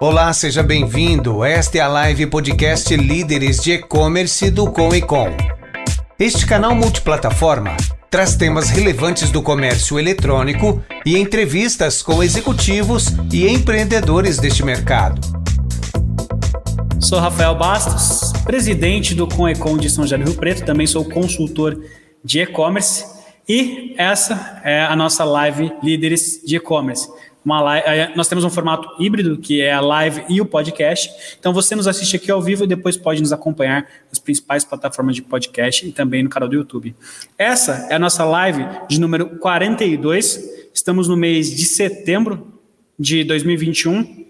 Olá, seja bem-vindo. Esta é a live podcast Líderes de E-Commerce do Com e Com. Este canal multiplataforma traz temas relevantes do comércio eletrônico e entrevistas com executivos e empreendedores deste mercado. Sou Rafael Bastos, presidente do Com e Com de São José do Rio Preto, também sou consultor de e-commerce e essa é a nossa live Líderes de E-Commerce uma live, é, nós temos um formato híbrido, que é a live e o podcast. Então você nos assiste aqui ao vivo e depois pode nos acompanhar nas principais plataformas de podcast e também no canal do YouTube. Essa é a nossa live de número 42. Estamos no mês de setembro de 2021.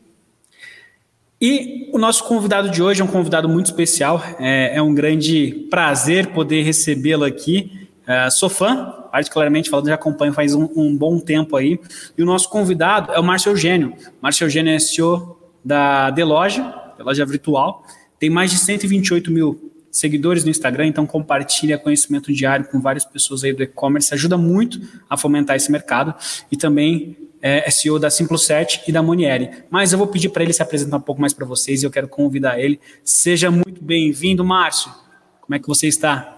E o nosso convidado de hoje é um convidado muito especial. É, é um grande prazer poder recebê-lo aqui. Uh, sou fã, particularmente falando, já acompanho faz um, um, bom tempo aí. E o nosso convidado é o Márcio Eugênio. Márcio Eugênio é CEO da Deloja, Deloja Virtual. Tem mais de 128 mil seguidores no Instagram, então compartilha conhecimento diário com várias pessoas aí do e-commerce, ajuda muito a fomentar esse mercado. E também é, é CEO da Simplo 7 e da Monieri. Mas eu vou pedir para ele se apresentar um pouco mais para vocês e eu quero convidar ele. Seja muito bem-vindo, Márcio. Como é que você está?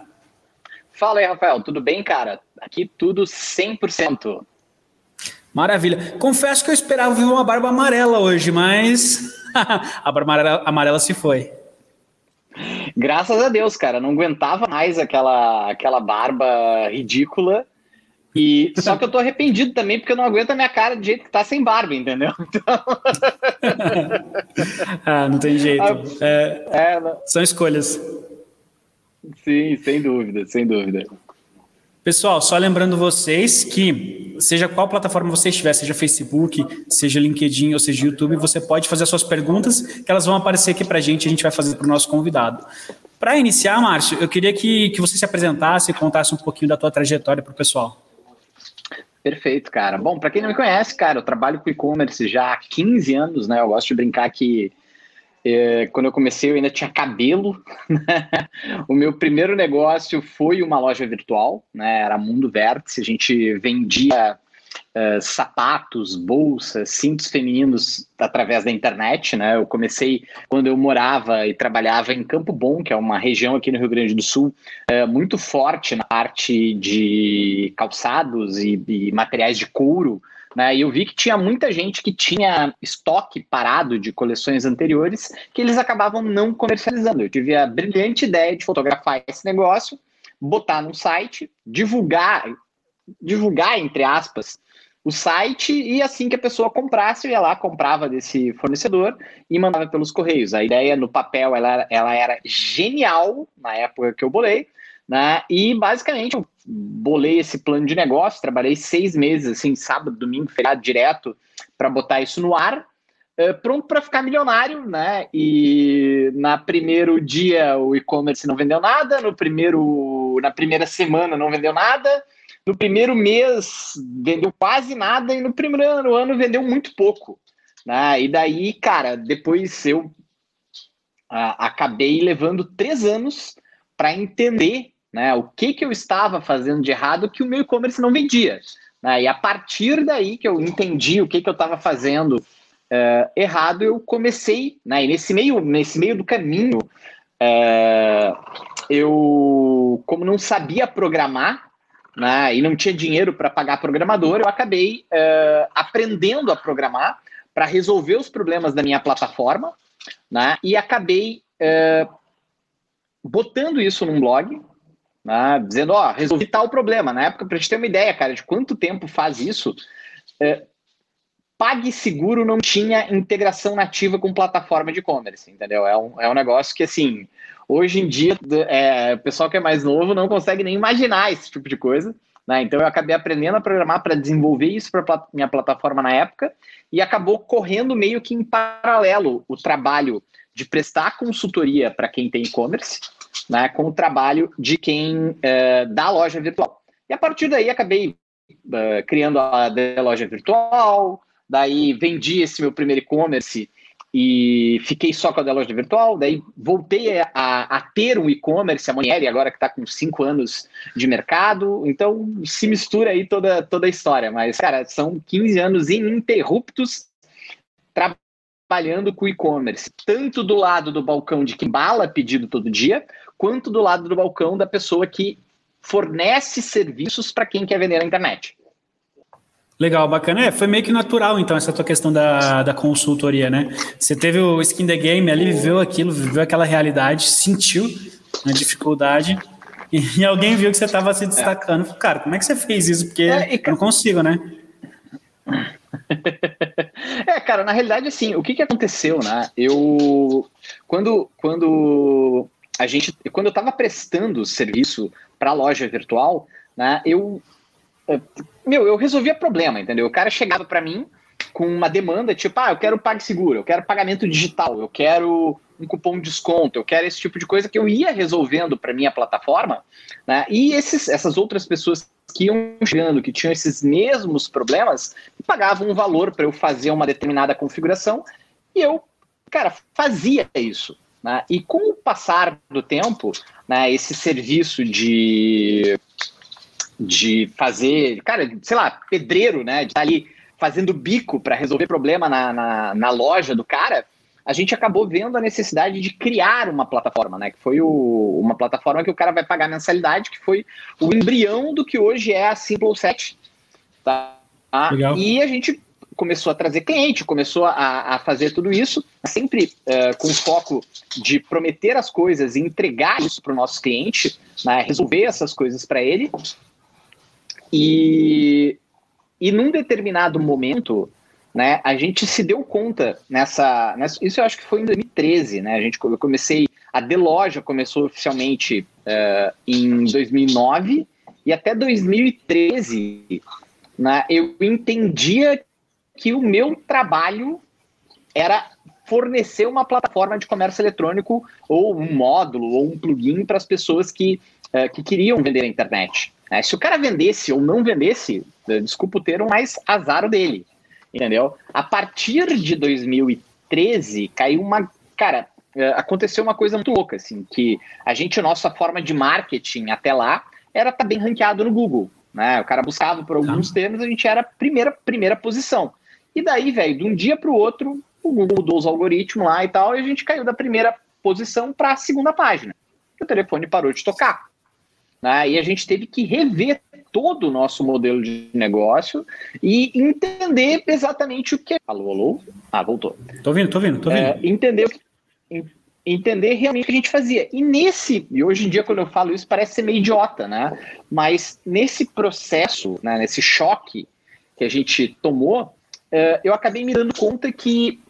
Fala aí, Rafael, tudo bem, cara? Aqui tudo 100%. Maravilha. Confesso que eu esperava ver uma barba amarela hoje, mas a barba amarela, amarela se foi. Graças a Deus, cara, não aguentava mais aquela, aquela barba ridícula. E só que eu tô arrependido também porque eu não aguento a minha cara de jeito que tá sem barba, entendeu? Então... ah, não tem jeito. Ah, é, é, são escolhas. Sim, sem dúvida, sem dúvida. Pessoal, só lembrando vocês que, seja qual plataforma você estiver, seja Facebook, seja LinkedIn ou seja YouTube, você pode fazer as suas perguntas, que elas vão aparecer aqui para a gente, a gente vai fazer para o nosso convidado. Para iniciar, Márcio, eu queria que, que você se apresentasse e contasse um pouquinho da tua trajetória para o pessoal. Perfeito, cara. Bom, para quem não me conhece, cara, eu trabalho com e-commerce já há 15 anos, né? Eu gosto de brincar que é, quando eu comecei, eu ainda tinha cabelo. Né? o meu primeiro negócio foi uma loja virtual, né? era Mundo Vértice. A gente vendia uh, sapatos, bolsas, cintos femininos através da internet. Né? Eu comecei quando eu morava e trabalhava em Campo Bom, que é uma região aqui no Rio Grande do Sul, uh, muito forte na parte de calçados e, e materiais de couro. Né? E eu vi que tinha muita gente que tinha estoque parado de coleções anteriores que eles acabavam não comercializando. Eu tive a brilhante ideia de fotografar esse negócio, botar no site, divulgar, divulgar entre aspas, o site e assim que a pessoa comprasse, ia lá, comprava desse fornecedor e mandava pelos correios. A ideia no papel ela, ela era genial na época que eu bolei, né? E basicamente eu bolei esse plano de negócio, trabalhei seis meses, assim, sábado, domingo, feriado direto, para botar isso no ar, uh, pronto para ficar milionário, né? E na primeiro dia o e-commerce não vendeu nada, no primeiro, na primeira semana não vendeu nada, no primeiro mês vendeu quase nada e no primeiro ano vendeu muito pouco. Né? E daí, cara, depois eu uh, acabei levando três anos para entender né? O que, que eu estava fazendo de errado que o meu e-commerce não vendia. Né? E a partir daí que eu entendi o que, que eu estava fazendo uh, errado, eu comecei, né? E nesse meio, nesse meio do caminho, uh, eu, como não sabia programar, né, e não tinha dinheiro para pagar programador, eu acabei uh, aprendendo a programar para resolver os problemas da minha plataforma, né, e acabei botando isso num blog, né, dizendo, ó, resolvi tal problema. Na época, para gente ter uma ideia, cara, de quanto tempo faz isso, é, PagSeguro não tinha integração nativa com plataforma de e-commerce, entendeu? É um, é um negócio que, assim, hoje em dia, é, o pessoal que é mais novo não consegue nem imaginar esse tipo de coisa. Né? Então, eu acabei aprendendo a programar para desenvolver isso para minha plataforma na época e acabou correndo meio que em paralelo o trabalho de prestar consultoria para quem tem e-commerce né, com o trabalho de quem uh, dá loja virtual. E a partir daí acabei uh, criando a loja virtual, daí vendi esse meu primeiro e-commerce e fiquei só com a loja virtual, daí voltei a, a ter um e-commerce, a Monieri, agora que está com cinco anos de mercado, então se mistura aí toda, toda a história, mas, cara, são 15 anos ininterruptos trabalhando com e-commerce, tanto do lado do balcão de quem bala pedido todo dia, quanto do lado do balcão da pessoa que fornece serviços para quem quer vender na internet. Legal, bacana. É, foi meio que natural, então, essa tua questão da, da consultoria, né? Você teve o skin the game ali, viveu aquilo, viveu aquela realidade, sentiu a dificuldade, e, alguém viu que você estava se destacando. É. Cara, como é que você fez isso? Porque é, e, eu não consigo, né? É, cara, na realidade, assim, o que, que aconteceu, né? Eu. Quando, quando a gente. Quando eu estava prestando serviço para a loja virtual, né, eu meu, eu resolvia problema, entendeu? O cara chegava para mim com uma demanda tipo, ah, eu quero PagSeguro, eu quero pagamento digital, eu quero um cupom de desconto, eu quero esse tipo de coisa que eu ia resolvendo para minha plataforma, né? E esses, essas outras pessoas que iam chegando, que tinham esses mesmos problemas, pagavam um valor para eu fazer uma determinada configuração e eu, cara, fazia isso. Né? E com o passar do tempo, né, esse serviço de de fazer, cara, sei lá, pedreiro, né? De estar tá ali fazendo bico para resolver problema na, na, na, loja do cara, a gente acabou vendo a necessidade de criar uma plataforma, né? Que foi o, uma plataforma que o cara vai pagar mensalidade, que foi o embrião do que hoje é a Simple Set. Tá? Legal. E a gente começou a trazer cliente, começou a, a fazer tudo isso, sempre uh, com foco de prometer as coisas e entregar isso para o nosso cliente, né, resolver essas coisas para ele, e, e num determinado momento, né, a gente se deu conta nessa, nessa, Isso eu acho que foi em 2013, né? A gente eu comecei. A Deloja começou oficialmente uh, em 2009 e até 2013 né, eu entendia que o meu trabalho era fornecer uma plataforma de comércio eletrônico ou um módulo ou um plugin para as pessoas que, uh, que queriam vender na internet. Né? Se o cara vendesse ou não vendesse, desculpa o termo, mas azar dele, entendeu? A partir de 2013, caiu uma... Cara, eh, aconteceu uma coisa muito louca, assim, que a gente, nossa forma de marketing até lá era estar tá bem ranqueado no Google, né? O cara buscava por alguns tá. termos, a gente era primeira, primeira posição. E daí, velho, de um dia para o outro, o Google mudou os algoritmos lá e tal, e a gente caiu da primeira posição para a segunda página. O telefone parou de tocar. Né? E a gente teve que rever todo o nosso modelo de negócio e entender exatamente o que. Alô, alô? Ah, voltou. Tô ouvindo, tô ouvindo, tô ouvindo. É, entender, entender realmente o que a gente fazia. E nesse, e hoje em dia, quando eu falo isso, parece ser meio idiota, né? Mas nesse processo, né, nesse choque que a gente tomou, é, eu acabei me dando conta que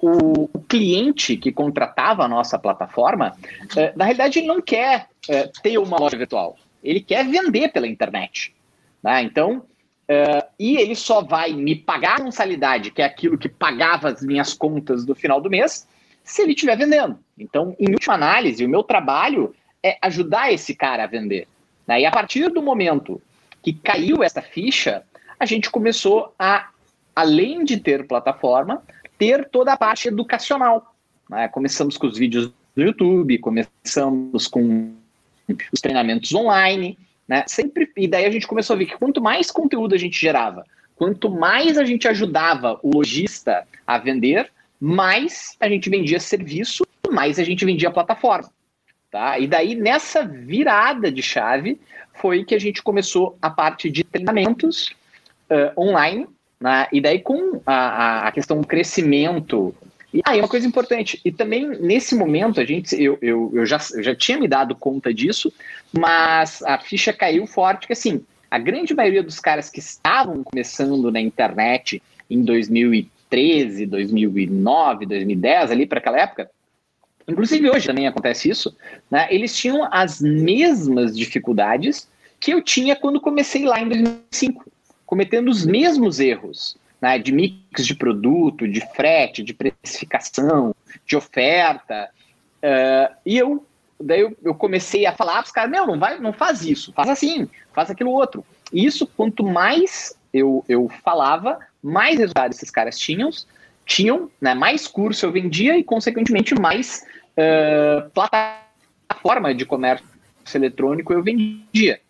o, o, cliente que contratava a nossa plataforma, é, na realidade, ele não quer é, ter uma loja virtual, ele quer vender pela internet. Né? Então, é, e ele só vai me pagar a mensalidade, que é aquilo que pagava as minhas contas no final do mês, se ele estiver vendendo. Então, em última análise, o meu trabalho é ajudar esse cara a vender. Né? E a partir do momento que caiu essa ficha, a gente começou a, além de ter plataforma, ter toda a parte educacional. Né? Começamos com os vídeos do YouTube, começamos com os treinamentos online, né? Sempre, e daí a gente começou a ver que quanto mais conteúdo a gente gerava, quanto mais a gente ajudava o lojista a vender, mais a gente vendia serviço, mais a gente vendia plataforma. Tá? E daí, nessa virada de chave, foi que a gente começou a parte de treinamentos uh, online né? E daí, com a, a questão do crescimento. E aí, ah, uma coisa importante, e também nesse momento, a gente, eu, eu, eu, já, eu já tinha me dado conta disso, mas a ficha caiu forte, que assim, a grande maioria dos caras que estavam começando na internet em 2013, 2009, 2010, ali para aquela época, inclusive hoje também acontece isso, né? Eles tinham as mesmas dificuldades que eu tinha quando comecei lá em 2005 cometendo os mesmos erros, né, de mix de produto, de frete, de precificação, de oferta. Uh, e eu daí eu, eu, comecei a falar para os caras, não, não vai, não faz isso, faz assim, faz aquilo outro. E isso, quanto mais eu, eu falava, mais resultados esses caras tinham, tinham, né, mais curso eu vendia e, consequentemente, mais uh, plataforma de comércio eletrônico eu vendia.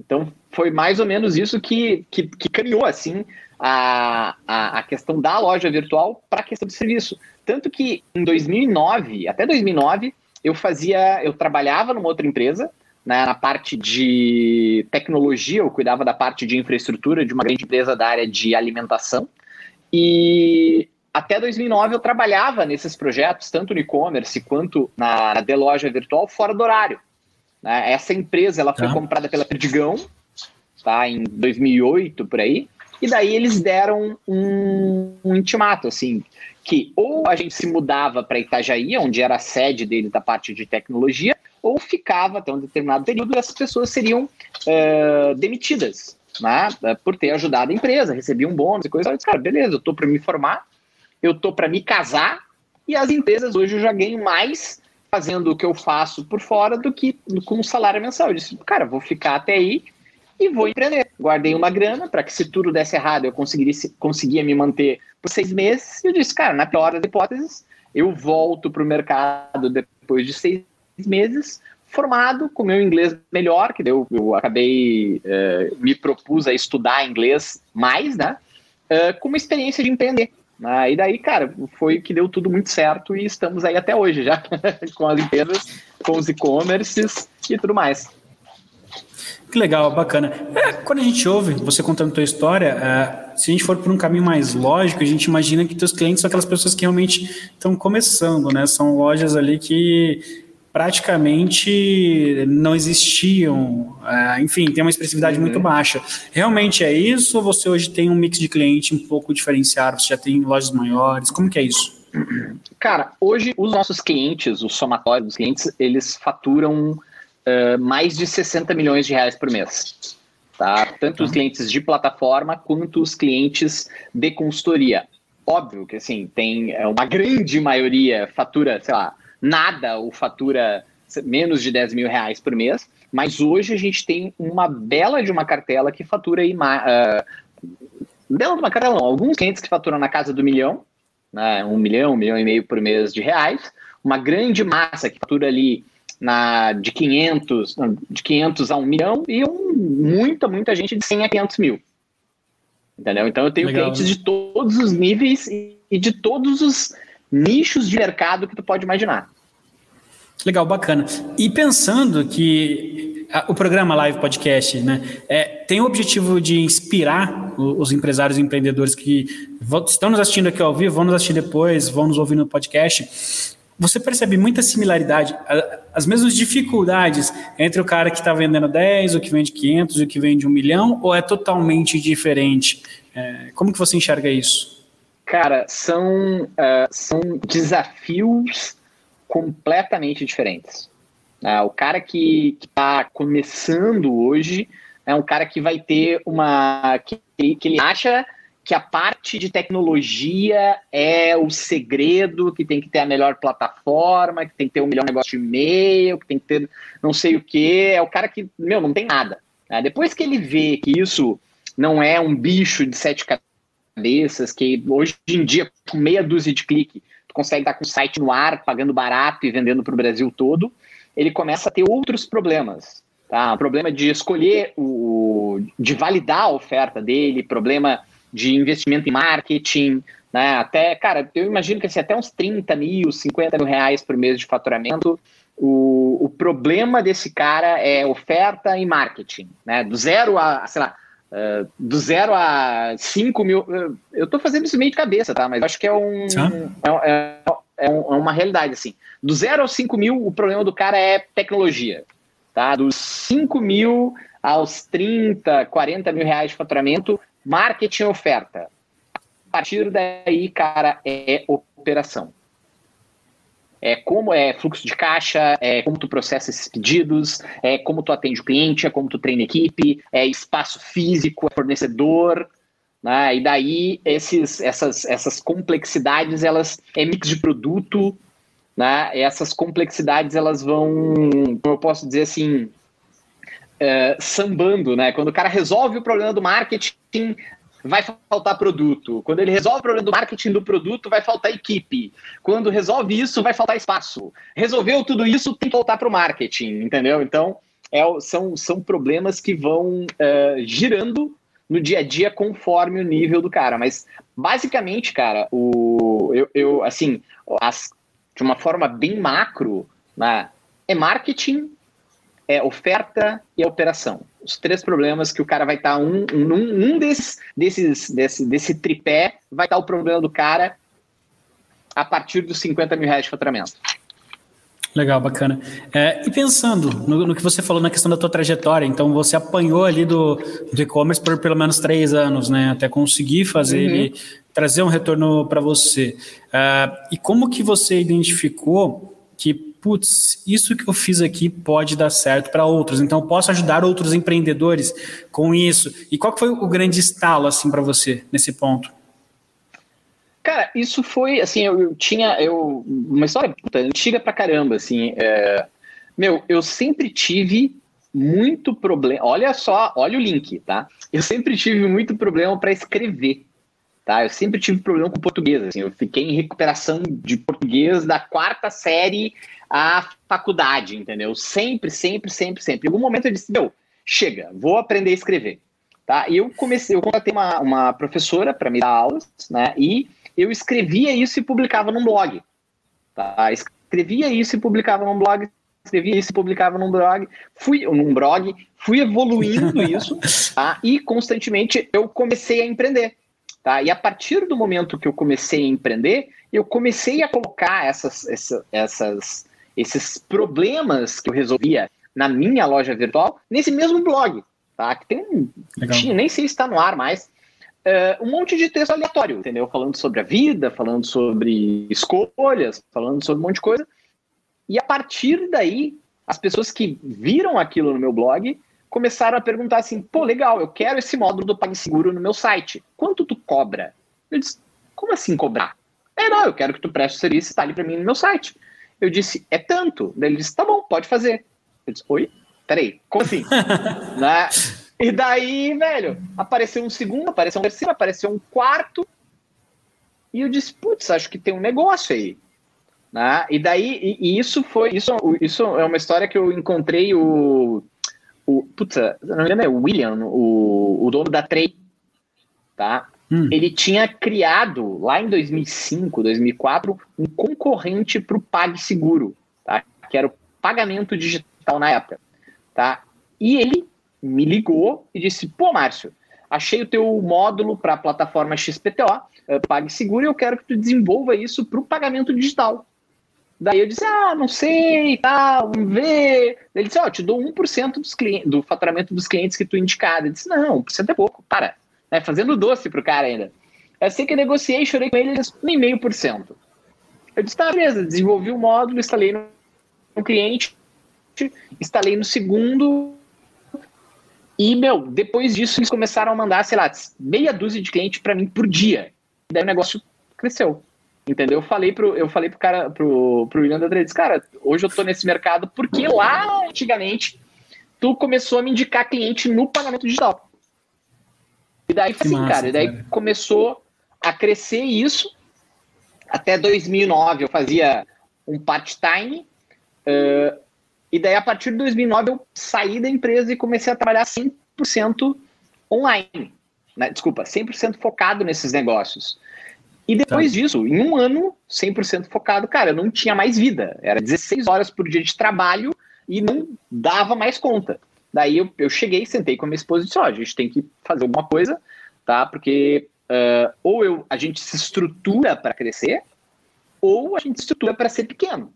Então, foi mais ou menos isso que, que, que caminhou, assim, a, a, a questão da loja virtual para a questão de serviço. Tanto que em 2009, até 2009, eu fazia, eu trabalhava numa outra empresa, né, na parte de tecnologia, eu cuidava da parte de infraestrutura de uma grande empresa da área de alimentação. E até 2009 eu trabalhava nesses projetos, tanto no e-commerce quanto na, na loja virtual, fora do horário. Né? Essa empresa ela foi tá. comprada pela Perdigão, tá, em 2008 por aí. E daí eles deram um, um intimato, assim, que ou a gente se mudava para Itajaí, onde era a sede deles da parte de tecnologia, ou ficava até um determinado período e essas pessoas seriam uh, demitidas, né, por ter ajudado a empresa, recebiam um bônus e coisa. Eu disse, cara, beleza, eu tô para me formar, eu tô para me casar e as empresas hoje eu já ganho mais fazendo o que eu faço por fora do que com um salário mensal. Eu disse, cara, vou ficar até aí e vou empreender. Guardei uma grana para que se tudo desse errado eu conseguisse, conseguia me manter por seis meses. E eu disse, cara, na pior das hipóteses, eu volto para o mercado depois de seis meses, formado, com meu inglês melhor, que eu, eu acabei, uh, me propus a estudar inglês mais, né? Uh, com uma experiência de empreender. Uh, e daí, cara, foi que deu tudo muito certo e estamos aí até hoje já, com as empresas, com os e-commerces e tudo mais. Que legal, bacana. É, quando a gente ouve você contando a tua história, é, se a gente for por um caminho mais lógico, a gente imagina que teus clientes são aquelas pessoas que realmente estão começando, né? São lojas ali que praticamente não existiam, é, enfim, tem uma expressividade uhum. muito baixa. Realmente é isso ou você hoje tem um mix de cliente um pouco diferenciado? Você já tem lojas maiores? Como que é isso? Cara, hoje os nossos clientes, o somatório dos clientes, eles faturam uh, mais de 60 milhões de reais por mês. Tá? Tanto os tá. clientes de plataforma quanto os clientes de consultoria. Óbvio que assim, tem é, uma grande maioria fatura, sei lá, nada ou fatura menos de 10 mil reais por mês, mas hoje a gente tem uma bela de uma cartela que fatura aí, uh, bela de uma cartela não, alguns clientes que faturam na casa do milhão, né, um milhão, um milhão e meio por mês de reais, uma grande massa que fatura ali na, de 500, de 500 a 1 milhão e um, muita, muita gente de 100 a 500 mil. Entendeu? Então eu tenho Legal, clientes né? de todos os níveis e de todos os nichos de mercado que tu pode imaginar. Legal, bacana. E pensando que o programa Live Podcast né, é, tem o objetivo de inspirar os empresários e empreendedores que estão nos assistindo aqui ao vivo, vão nos assistir depois, vão nos ouvir no podcast, você percebe muita similaridade, as mesmas dificuldades entre o cara que está vendendo 10, o que vende 500 e o que vende 1 milhão, ou é totalmente diferente? É, como que você enxerga isso? Cara, são, uh, são desafios completamente diferentes. Uh, o cara que está começando hoje é um cara que vai ter uma. que, que ele acha que a parte de tecnologia é o segredo, que tem que ter a melhor plataforma, que tem que ter o melhor negócio de e-mail, que tem que ter não sei o que. É o cara que, meu, não tem nada. Né? Depois que ele vê que isso não é um bicho de sete cabeças, que hoje em dia, com meia dúzia de clique, tu consegue estar com o site no ar, pagando barato e vendendo para o Brasil todo, ele começa a ter outros problemas. Tá? Problema de escolher o. de validar a oferta dele, problema de investimento em marketing, né? Até, cara, eu imagino que assim, até uns 30 mil, 50 mil reais por mês de faturamento. O, o problema desse cara é oferta e marketing, né? Do zero a, sei lá, uh, do zero a 5 mil. Eu tô fazendo isso meio de cabeça, tá? Mas acho que é um. É, é, é, é uma realidade, assim. Do zero aos 5 mil, o problema do cara é tecnologia. Tá? Dos 5 mil aos 30, 40 mil reais de faturamento, Marketing oferta. A partir daí, cara, é operação. É como é fluxo de caixa, é como tu processa esses pedidos, é como tu atende o cliente, é como tu treina equipe, é espaço físico, é fornecedor, né? E daí esses, essas, essas complexidades, elas é mix de produto, né? Essas complexidades elas vão, como eu posso dizer assim, é, sambando, né? Quando o cara resolve o problema do marketing, vai faltar produto. Quando ele resolve o problema do marketing do produto, vai faltar equipe. Quando resolve isso, vai faltar espaço. Resolveu tudo isso, tem que voltar para o marketing, entendeu? Então, é, são, são problemas que vão uh, girando no dia a dia conforme o nível do cara. Mas basicamente, cara, o, eu, eu assim, as, de uma forma bem macro, né, é marketing, é oferta e operação. Os três problemas que o cara vai estar tá um, um, um desses, desses desse, desse tripé vai estar tá o problema do cara a partir dos 50 mil reais de faturamento. Legal, bacana. É, e pensando no, no, que você falou na questão da tua trajetória, então você apanhou ali do, do e-commerce por pelo menos três anos, né? Até conseguir fazer uhum. ele trazer um retorno para você. Uh, e como que você identificou que, putz, isso que eu fiz aqui pode dar certo para outros? Então, posso ajudar outros empreendedores com isso? E qual foi o grande estalo assim para você nesse ponto? Cara, isso foi, assim, eu, eu tinha, eu, uma história puta, antiga pra caramba, assim, é, meu, eu sempre tive muito problema, olha só, olha o link, tá? Eu sempre tive muito problema para escrever, tá? Eu sempre tive problema com português, assim, eu fiquei em recuperação de português da quarta série à faculdade, entendeu? Sempre, sempre, sempre, sempre. Em algum momento eu disse, meu, chega, vou aprender a escrever, tá? E eu comecei, eu contratei uma, uma professora para me dar aulas, né? E eu escrevia isso e publicava num blog. Tá? Escrevia isso e publicava num blog, escrevia isso e publicava num blog, fui num blog, fui evoluindo isso, tá? E constantemente eu comecei a empreender. Tá? E a partir do momento que eu comecei a empreender, eu comecei a colocar essas, essas, essas, esses problemas que eu resolvia na minha loja virtual nesse mesmo blog. Tá? Que tem um. Tinha, nem sei se está no ar mais, uh, um monte de texto aleatório, entendeu? Falando sobre a vida, falando sobre escolhas, falando sobre um monte de coisa. E a partir daí, as pessoas que viram aquilo no meu blog começaram a perguntar assim: pô, legal, eu quero esse módulo do PagSeguro no meu site. Quanto tu cobra? Eu disse: como assim cobrar? É, não, eu quero que tu preste o serviço e instale para mim no meu site. Eu disse: é tanto. Daí ele disse: tá bom, pode fazer. Eu disse: oi? Peraí, como assim? né? E daí, velho, apareceu um segundo, apareceu um terceiro, apareceu um quarto. E eu disse, putz, acho que tem um negócio aí. Né? E daí, e, e isso foi, isso, isso é uma história que eu encontrei o, o putz, não me lembro, é o William, o, o dono da Trey, tá? Hum. Ele tinha criado, lá em 2005, 2004, um concorrente para o PagSeguro, tá? Que era o pagamento digital na época, tá? E ele me ligou e disse: Pô, Márcio, achei o teu módulo para a plataforma XPTO, eh, PagSeguro, e eu quero que tu desenvolva isso para o pagamento digital. Daí eu disse: Ah, não sei, tá, vamos ver. Ele disse: Ó, oh, te dou 1% dos clientes, do faturamento dos clientes que tu indicado. Ele disse: Não, 1% é pouco, para. Né, fazendo doce pro cara ainda. Eu sei que eu negociei, chorei com ele, ele disse: 1,5%. Eu disse: Tá, beleza, desenvolvi o módulo, instalei no cliente, instalei no segundo, e, meu, depois disso eles começaram a mandar, sei lá, meia dúzia de clientes para mim por dia. E daí o negócio cresceu. Entendeu? Eu falei pro, eu falei pro cara, pro, pro William da disse, cara, hoje eu tô nesse mercado porque lá antigamente tu começou a me indicar cliente no pagamento digital. E daí foi assim, massa, cara, e daí cara. começou a crescer isso. Até 2009 eu fazia um part-time. Uh, e daí, a partir de 2009, eu saí da empresa e comecei a trabalhar 100% online. Né? Desculpa, 100% focado nesses negócios. E depois tá. disso, em um ano, 100% focado, cara, eu não tinha mais vida. Era 16 horas por dia de trabalho e não dava mais conta. Daí eu, eu cheguei, sentei com a minha esposa e disse: Ó, oh, a gente tem que fazer alguma coisa, tá? Porque uh, ou eu, a gente se estrutura para crescer, ou a gente se estrutura para ser pequeno.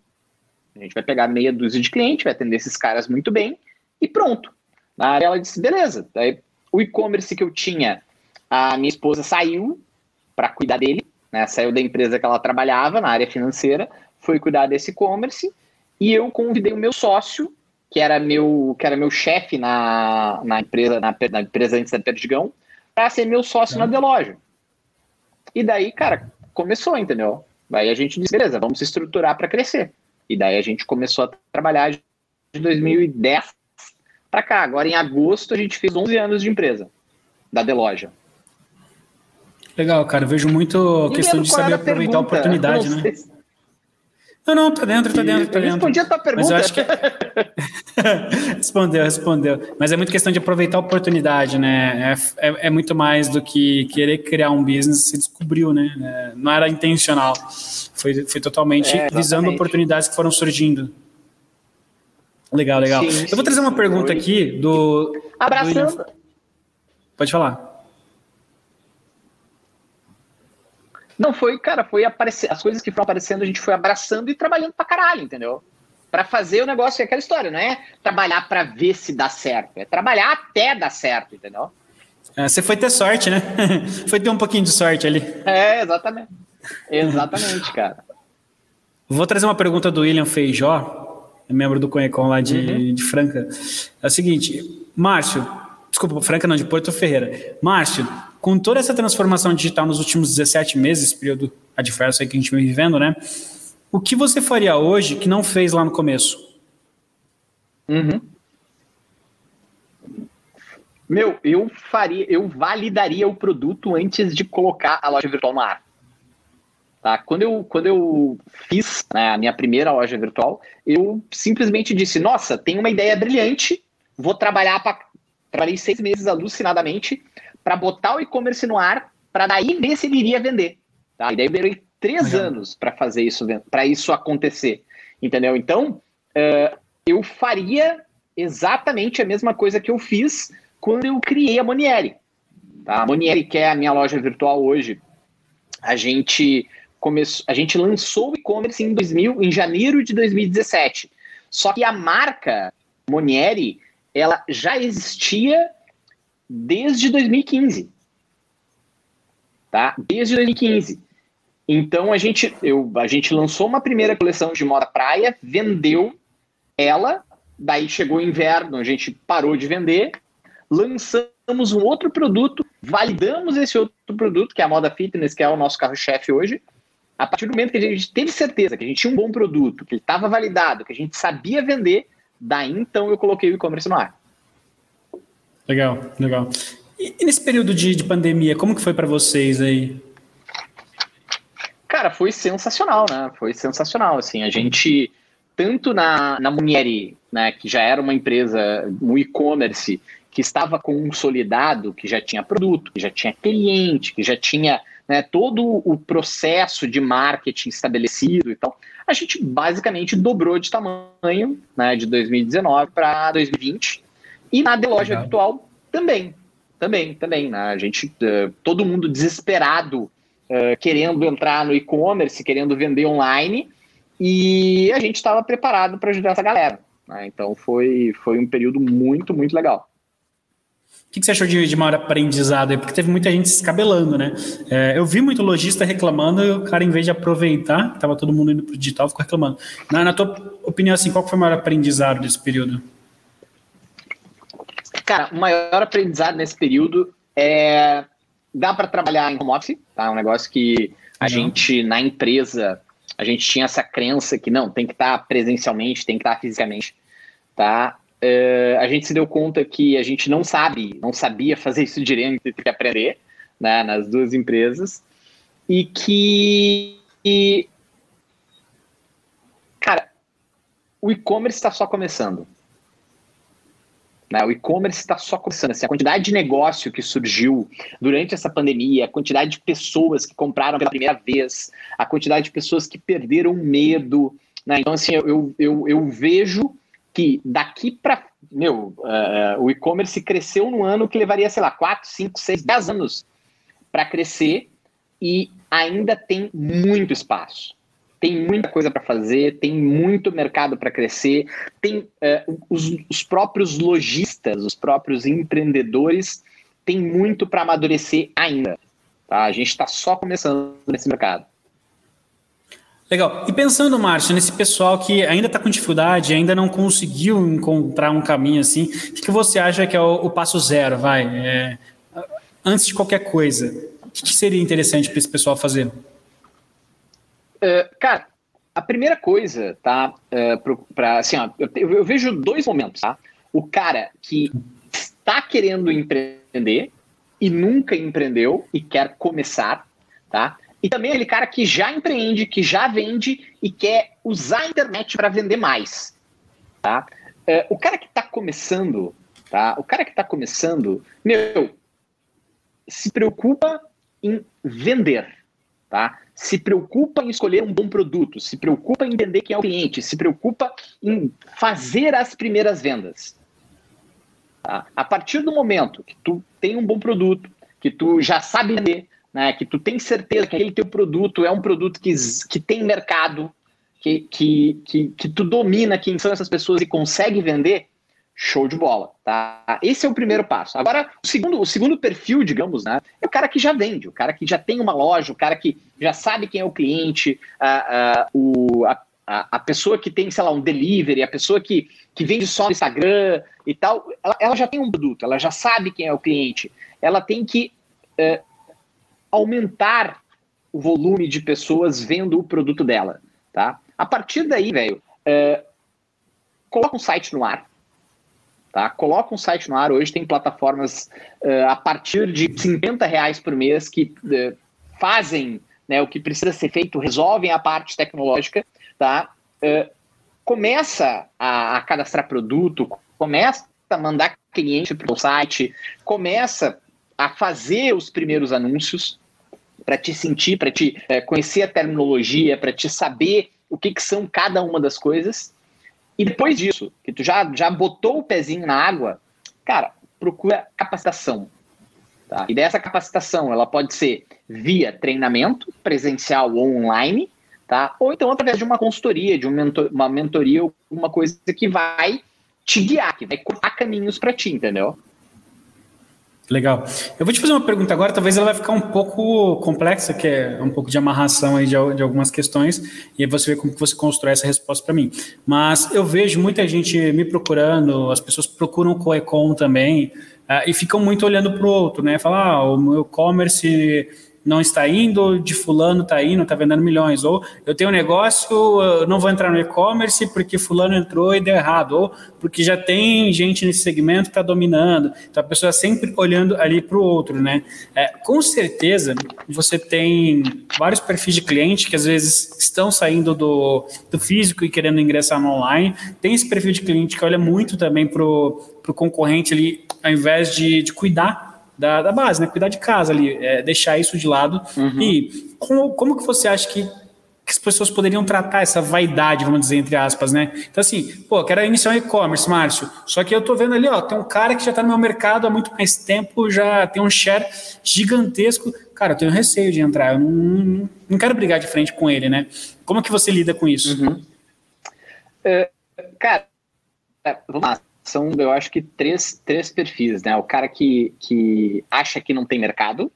A gente vai pegar meia dúzia de clientes, vai atender esses caras muito bem e pronto. Na área ela disse, beleza. Daí, o e-commerce que eu tinha, a minha esposa saiu para cuidar dele, né? Saiu da empresa que ela trabalhava na área financeira, foi cuidar desse e-commerce e eu convidei o meu sócio, que era meu, que era meu chefe na, na empresa, na, na empresa antes da Perdigão, para ser meu sócio na Deloja. E daí, cara, começou, entendeu? Aí a gente disse, beleza, vamos se estruturar para crescer. E daí a gente começou a trabalhar de 2010 para cá. Agora, em agosto, a gente fez 11 anos de empresa da Deloja. Legal, cara. Eu vejo muito a questão de saber aproveitar pergunta. a oportunidade, né? Não, não, tá dentro, tá dentro, tá dentro. Respondi a tua pergunta. Mas eu acho que... respondeu, respondeu. Mas é muito questão de aproveitar a oportunidade, né? É, é, é, muito mais do que querer criar um business, se descobriu, né? É, não era intencional. Foi, foi totalmente é, visando oportunidades que foram surgindo. Legal, legal. Sim, eu vou trazer uma pergunta aqui do. Abraçando. Do... Pode falar. Não, foi, cara, foi aparecer. As coisas que foram aparecendo, a gente foi abraçando e trabalhando pra caralho, entendeu? Para fazer o negócio, é aquela história, não é trabalhar para ver se dá certo, é trabalhar até dar certo, entendeu? É, você foi ter sorte, né? foi ter um pouquinho de sorte ali. É, exatamente. Exatamente, cara. Vou trazer uma pergunta do William Feijó, membro do Conhecom lá de, uhum. de Franca. É o seguinte, Márcio, desculpa, Franca não, de Porto Ferreira. Márcio, com toda essa transformação digital nos últimos 17 meses, período adverso aí que a gente vem vivendo, né? O que você faria hoje que não fez lá no começo? Uhum. Meu, eu faria, eu validaria o produto antes de colocar a loja virtual no ar. Tá? Quando, eu, quando eu fiz né, a minha primeira loja virtual, eu simplesmente disse: Nossa, tem uma ideia brilhante, vou trabalhar para. Trabalhei seis meses alucinadamente para botar o e-commerce no ar, para daí ver se ele iria vender. Tá? E daí eu demorei três uhum. anos para fazer isso, para isso acontecer. Entendeu? Então, uh, eu faria exatamente a mesma coisa que eu fiz quando eu criei a Monieri. Tá? A Monieri, que é a minha loja virtual hoje, a gente começou, a gente lançou o e-commerce em 2000, em janeiro de 2017. Só que a marca Monieri, ela já existia desde 2015. Tá? Desde 2015. Então a gente, eu, a gente lançou uma primeira coleção de moda praia, vendeu ela, daí chegou o inverno, a gente parou de vender, lançamos um outro produto, validamos esse outro produto, que é a moda fitness, que é o nosso carro-chefe hoje. A partir do momento que a gente teve certeza que a gente tinha um bom produto, que ele estava validado, que a gente sabia vender, daí então eu coloquei o e-commerce no ar. Legal, legal. E, nesse período de, de pandemia, como que foi para vocês aí? Cara, foi sensacional, né? Foi sensacional, assim, a gente tanto na, na Munieri, né, que já era uma empresa, um e-commerce, que estava consolidado, que já tinha produto, que já tinha cliente, que já tinha né, todo o processo de marketing estabelecido e tal, a gente basicamente dobrou de tamanho né, de 2019 para 2020 e na loja Legal. virtual também. Também, também. Né? A gente, uh, todo mundo desesperado, uh, querendo entrar no e-commerce, querendo vender online, e a gente estava preparado para ajudar essa galera. Né? Então foi, foi um período muito, muito legal. O que, que, você achou de, de maior aprendizado aí? Porque teve muita gente se escabelando, né? É, eu vi muito lojista reclamando e o cara, em vez de aproveitar, estava todo mundo indo para o digital, ficou reclamando. Na, na tua opinião, assim, qual foi o maior aprendizado desse período? Cara, o maior aprendizado nesse período é. Dá para trabalhar em home office, tá? É um negócio que a gente, na empresa, a gente tinha essa crença que não, tem que estar tá presencialmente, tem que estar tá fisicamente, tá? Uh, a gente se deu conta que a gente não sabe, não sabia fazer isso direito, tem que aprender, né, nas duas empresas, e que, e, cara, o e-commerce está só começando. Né? O e-commerce está só começando. Assim, a quantidade de negócio que surgiu durante essa pandemia, a quantidade de pessoas que compraram pela primeira vez, a quantidade de pessoas que perderam medo. Né? Então, assim, eu, eu, eu vejo que daqui para. Meu, uh, o e-commerce cresceu no ano que levaria, sei lá, 4, 5, 6, 10 anos para crescer e ainda tem muito espaço tem muita coisa para fazer, tem muito mercado para crescer, tem uh, os, os, próprios lojistas, os próprios empreendedores, tem muito para amadurecer ainda. Tá? A gente está só começando nesse mercado. Legal. E pensando, Márcio, nesse pessoal que ainda está com dificuldade, ainda não conseguiu encontrar um caminho assim, o que, você acha que é o, o passo zero, vai? É, antes de qualquer coisa, o que seria interessante para esse pessoal fazer? Uh, cara, a primeira coisa, tá? Uh, pro, pra, assim, ó, eu, eu, vejo dois momentos, tá? O cara que está querendo empreender e nunca empreendeu e quer começar, tá? e também aquele cara que já empreende, que já vende e quer usar a internet para vender mais. Tá? É, o cara que está começando, tá? O cara que está começando, meu, se preocupa em vender, tá? Se preocupa em escolher um bom produto, se preocupa em entender quem é o cliente, se preocupa em fazer as primeiras vendas. Tá? A partir do momento que tu tem um bom produto, que tu já sabe vender, né, que tu tem certeza que aquele teu produto é um produto que, que tem mercado, que, que, que, que tu domina quem são essas pessoas e consegue vender, show de bola, tá? Esse é o primeiro passo. Agora, o segundo, o segundo perfil, digamos, né, é o cara que já vende, o cara que já tem uma loja, o cara que já sabe quem é o cliente, a, a, o, a, a pessoa que tem, sei lá, um delivery, a pessoa que, que vende só no Instagram e tal, ela, ela já tem um produto, ela já sabe quem é o cliente. Ela tem que é, aumentar o volume de pessoas vendo o produto dela, tá? A partir daí, velho, é, coloca um site no ar, tá? Coloca um site no ar. Hoje tem plataformas é, a partir de 50 reais por mês que é, fazem né, o que precisa ser feito, resolvem a parte tecnológica, tá? É, começa a, a, cadastrar produto, começa a mandar cliente para o site, começa a fazer os primeiros anúncios para te sentir, para te conhecer a terminologia, para te saber o que, que são cada uma das coisas. E depois disso, que tu já, já botou o pezinho na água, cara, procura capacitação. Tá? E dessa capacitação, ela pode ser via treinamento, presencial ou online, tá? ou então através de uma consultoria, de um mentor, uma mentoria, alguma coisa que vai te guiar, que vai cortar caminhos para ti, entendeu? Legal. Eu vou te fazer uma pergunta agora, talvez ela vai ficar um pouco complexa, que é um pouco de amarração aí de, de algumas questões, e aí você vê como que você constrói essa resposta para mim. Mas eu vejo muita gente me procurando, as pessoas procuram o Coecon também, uh, e ficam muito olhando para o outro, né? Falar, ah, o meu e-commerce não está indo, de fulano está indo, está vendendo milhões. Ou eu tenho um negócio, não vou entrar no e-commerce porque fulano entrou e deu errado. Ou porque já tem gente nesse segmento que está dominando. Então a pessoa sempre olhando ali para o outro, né? É, com certeza você tem vários perfis de cliente que às vezes estão saindo do, do físico e querendo ingressar no online. Tem esse perfil de cliente que olha muito também para o concorrente ali, ao invés de, de cuidar da, da base, né? Cuidar de casa ali, é, deixar isso de lado. Uhum. E como, como que você acha que, que as pessoas poderiam tratar essa vaidade, vamos dizer, entre aspas, né? Então, assim, pô, quero iniciar um e-commerce, Márcio. Só que eu tô vendo ali, ó, tem um cara que já tá no meu mercado há muito mais tempo, já tem um share gigantesco. Cara, eu tenho receio de entrar, eu não, não, não quero brigar de frente com ele, né? Como que você lida com isso? Uhum. Uh, cara, vamos lá são, eu acho que, três, três perfis, né? O cara que, que acha que não tem mercado,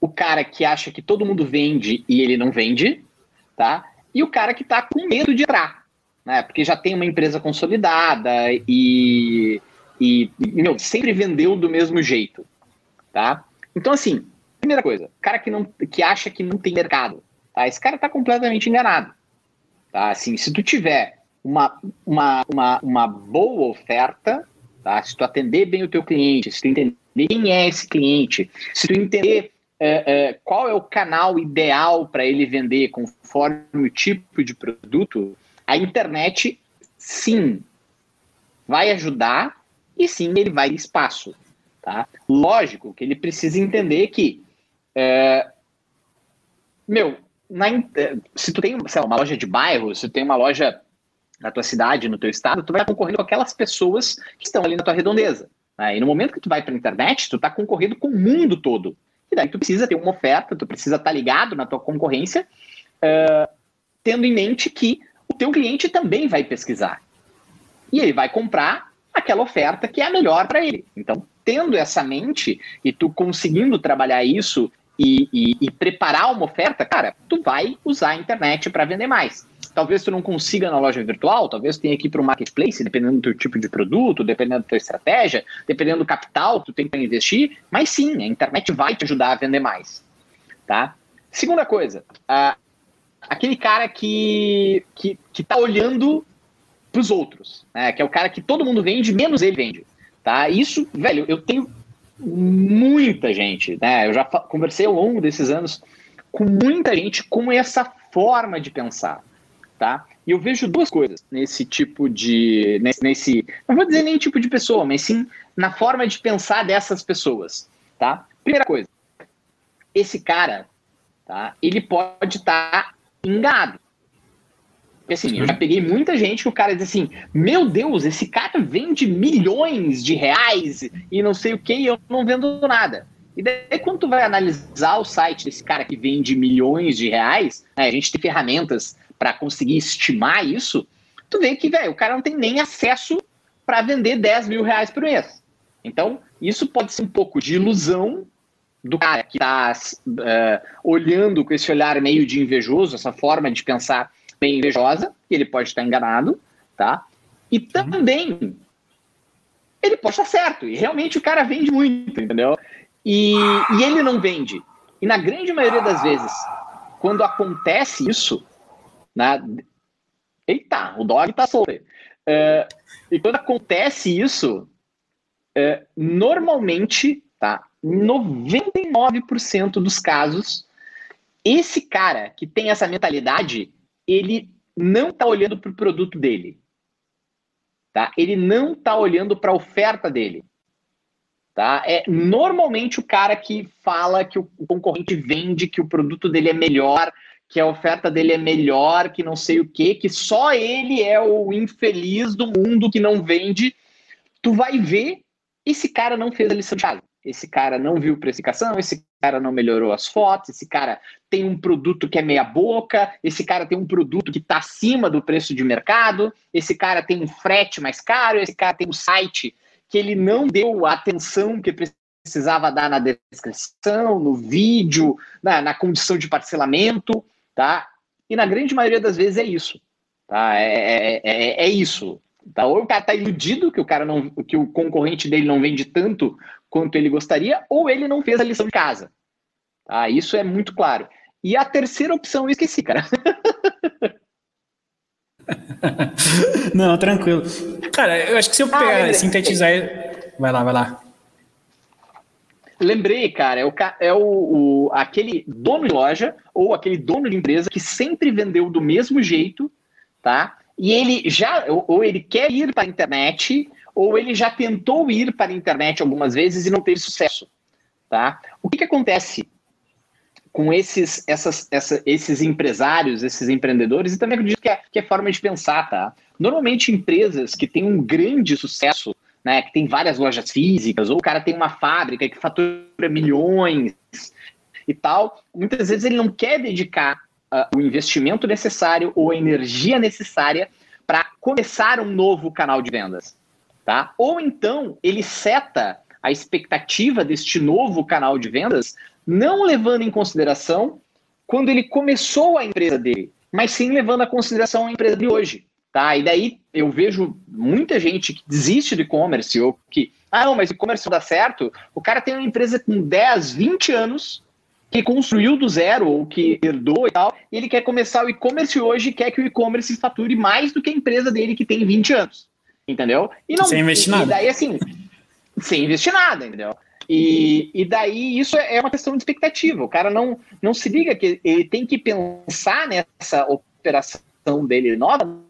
o cara que acha que todo mundo vende e ele não vende, tá? E o cara que tá com medo de entrar, né? Porque já tem uma empresa consolidada e, e, meu, sempre vendeu do mesmo jeito, tá? Então, assim, primeira coisa, cara que, não, que acha que não tem mercado, tá? Esse cara tá completamente enganado, tá? Assim, se tu tiver uma, uma, uma, uma boa oferta, tá? se tu atender bem o teu cliente, se tu entender quem é esse cliente, se tu entender é, é, qual é o canal ideal para ele vender conforme o tipo de produto, a internet sim vai ajudar e sim ele vai espaço. Tá? Lógico que ele precisa entender que, é, meu, na, se tu tem lá, uma loja de bairro, se tu tem uma loja na tua cidade, no teu estado, tu vai concorrendo com aquelas pessoas que estão ali na tua redondeza. Né? E no momento que tu vai para a internet, tu está concorrendo com o mundo todo. E daí tu precisa ter uma oferta, tu precisa estar tá ligado na tua concorrência, uh, tendo em mente que o teu cliente também vai pesquisar. E ele vai comprar aquela oferta que é a melhor para ele. Então, tendo essa mente e tu conseguindo trabalhar isso e, e, e preparar uma oferta, cara, tu vai usar a internet para vender mais. Talvez tu não consiga na loja virtual, talvez tu tenha que ir para o marketplace, dependendo do teu tipo de produto, dependendo da tua estratégia, dependendo do capital que tu tem para investir, mas sim, a internet vai te ajudar a vender mais. Tá? Segunda coisa, aquele cara que, que, que tá olhando para os outros, né? que é o cara que todo mundo vende, menos ele vende. Tá? Isso, velho, eu tenho muita gente, né? Eu já conversei ao longo desses anos com muita gente com essa forma de pensar, tá? E eu vejo duas coisas nesse tipo de. Nesse, nesse, não vou dizer nem tipo de pessoa, mas sim na forma de pensar dessas pessoas. Tá? Primeira coisa, esse cara, tá? Ele pode estar tá enganado. Assim, eu já peguei muita gente que o cara diz assim: Meu Deus, esse cara vende milhões de reais e não sei o que, e eu não vendo nada. E daí, quando tu vai analisar o site desse cara que vende milhões de reais, né, a gente tem ferramentas para conseguir estimar isso, tu vê que, velho, o cara não tem nem acesso para vender 10 mil reais por mês. Então, isso pode ser um pouco de ilusão do cara que está uh, eh, olhando com esse olhar meio de invejoso, essa forma de pensar bem invejosa, e ele pode estar enganado, tá? E também ele pode estar certo, e realmente o cara vende muito, entendeu? E, e ele não vende. E na grande maioria das vezes, quando acontece isso, né? Eita, o dog tá solto. Uh, e quando acontece isso, uh, normalmente, tá? 99% dos casos, esse cara que tem essa mentalidade, ele não tá olhando para o produto dele. Tá? Ele não tá olhando para a oferta dele. Tá? É normalmente o cara que fala que o concorrente vende, que o produto dele é melhor, que a oferta dele é melhor, que não sei o quê, que só ele é o infeliz do mundo que não vende, tu vai ver, esse cara não fez a lição de casa. Esse cara não viu precificação, esse cara não melhorou as fotos, esse cara tem um produto que é meia boca, esse cara tem um produto que está acima do preço de mercado, esse cara tem um frete mais caro, esse cara tem um site que ele não deu a atenção que precisava dar na descrição, no vídeo, na, na condição de parcelamento tá? E na grande maioria das vezes é isso, tá? É, é, é, é isso. Tá? Ou o cara tá iludido que o cara não, que o concorrente dele não vende tanto quanto ele gostaria, ou ele não fez a lição de casa. Tá? Isso é muito claro. E a terceira opção eu esqueci, cara. não, tranquilo. Cara, eu acho que se eu ah, pegar, sintetizar. Vai lá, vai lá. Lembrei, cara, é, o, é o, o, aquele dono de loja ou aquele dono de empresa que sempre vendeu do mesmo jeito, tá? E ele já, ou, ou ele quer ir para a internet, ou ele já tentou ir para a internet algumas vezes e não teve sucesso, tá? O que, que acontece com esses, essas, essa, esses empresários, esses empreendedores, e também acredito que é, que é forma de pensar, tá? Normalmente empresas que têm um grande sucesso né, que tem várias lojas físicas, ou o cara tem uma fábrica que fatura milhões e tal, muitas vezes ele não quer dedicar uh, o investimento necessário ou a energia necessária para começar um novo canal de vendas, tá? Ou então ele seta a expectativa deste novo canal de vendas, não levando em consideração quando ele começou a empresa dele, mas sim levando a consideração a empresa de hoje. Tá? E daí eu vejo muita gente que desiste de e-commerce ou que, ah, não, mas e-commerce não dá certo. O cara tem uma empresa com 10, 20 anos que construiu do zero ou que herdou e tal, e ele quer começar o e-commerce hoje quer que o e-commerce fature mais do que a empresa dele que tem 20 anos. Entendeu? E não, sem investir nada. E daí, assim, sem investir nada, entendeu? E, e daí isso é uma questão de expectativa. O cara não, não se liga que ele tem que pensar nessa operação dele nova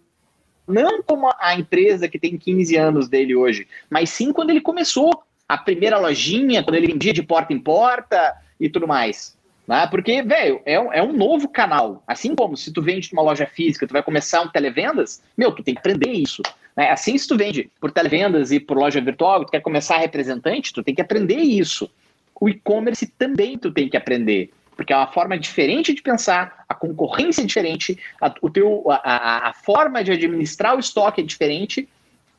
não como a empresa que tem 15 anos dele hoje, mas sim quando ele começou a primeira lojinha, quando ele vendia de porta em porta e tudo mais. Né? Porque, velho, é, um, é um novo canal. Assim como se tu vende uma loja física, tu vai começar um televendas, meu, tu tem que aprender isso. Né? Assim, se tu vende por televendas e por loja virtual, tu quer começar representante, tu tem que aprender isso. O e-commerce também tu tem que aprender porque é uma forma diferente de pensar, a concorrência é diferente, a, o teu, a, a forma de administrar o estoque é diferente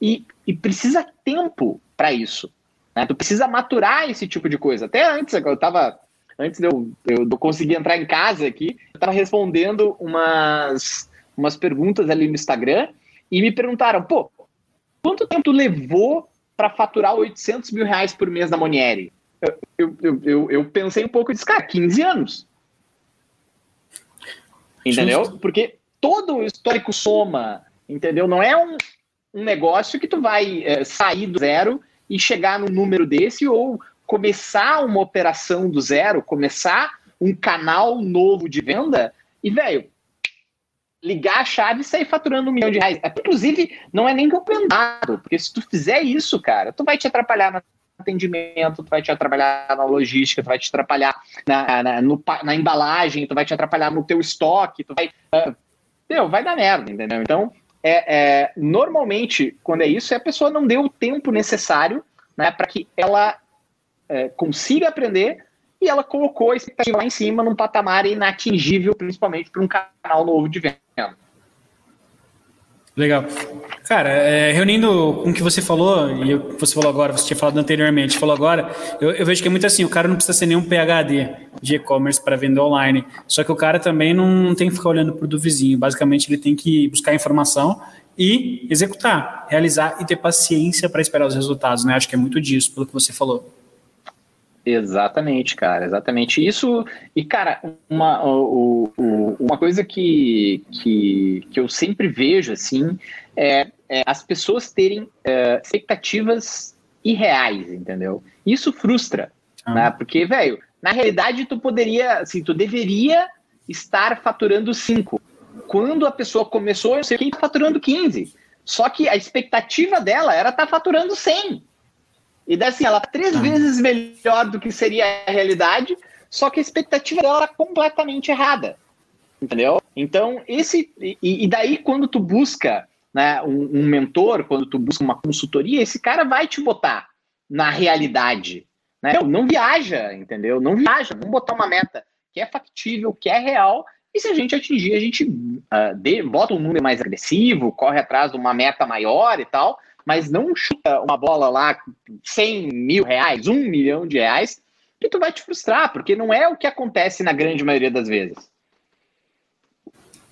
e, e precisa tempo para isso. Né? Tu precisa maturar esse tipo de coisa. Até antes, eu estava antes de eu, eu, eu conseguir entrar em casa aqui, eu estava respondendo umas, umas perguntas ali no Instagram e me perguntaram, pô, quanto tempo levou para faturar 800 mil reais por mês na Monieri? Eu, eu, eu, eu pensei um pouco e disse, cara, 15 anos. Entendeu? Justo. Porque todo o histórico soma, entendeu? Não é um, um negócio que tu vai é, sair do zero e chegar num número desse ou começar uma operação do zero, começar um canal novo de venda e, velho, ligar a chave e sair faturando um milhão de reais. Inclusive, não é nem recomendado, porque se tu fizer isso, cara, tu vai te atrapalhar no atendimento, tu vai te atrapalhar na logística, tu vai te atrapalhar na, na, no, na embalagem, tu vai te atrapalhar no teu estoque, tu vai. Uh, meu, vai dar merda, entendeu? Então, é, é, normalmente, quando é isso, é a pessoa não deu o tempo necessário né, para que ela é, consiga aprender e ela colocou a expectativa lá em cima num patamar inatingível, principalmente para um canal novo de venda. Legal. Cara, é, reunindo com o que você falou, e o que você falou agora, você tinha falado anteriormente, falou agora, eu, eu, vejo que é muito assim, o cara não precisa ser nenhum PHD de e-commerce para vender online, só que o cara também não tem que ficar olhando para o do vizinho, basicamente ele tem que buscar informação e executar, realizar e ter paciência para esperar os resultados, né? Acho que é muito disso, pelo que você falou. Exatamente, cara, exatamente. Isso, e cara, uma, o, o, uma coisa que, que, que eu sempre vejo, assim, é, é as pessoas terem é, expectativas irreais, entendeu? Isso frustra, ah. né? Porque, velho, na realidade tu poderia, assim, tu deveria estar faturando 5. Quando a pessoa começou, eu sei quem tá faturando 15. Só que a expectativa dela era estar tá faturando 100. E daí, assim, ela tá três ah. vezes melhor do que seria a realidade, só que a expectativa dela era completamente errada. Entendeu? Então, esse. E, e daí, quando tu busca né, um, um, mentor, quando tu busca uma consultoria, esse cara vai te botar na realidade. Né? Não, não viaja, entendeu? Não viaja. Vamos botar uma meta que é factível, que é real, e se a gente atingir, a gente uh, de, bota um número mais agressivo, corre atrás de uma meta maior e tal, mas não chuta uma bola lá 100 mil reais, um milhão de reais, que tu vai te frustrar, porque não é o que acontece na grande maioria das vezes.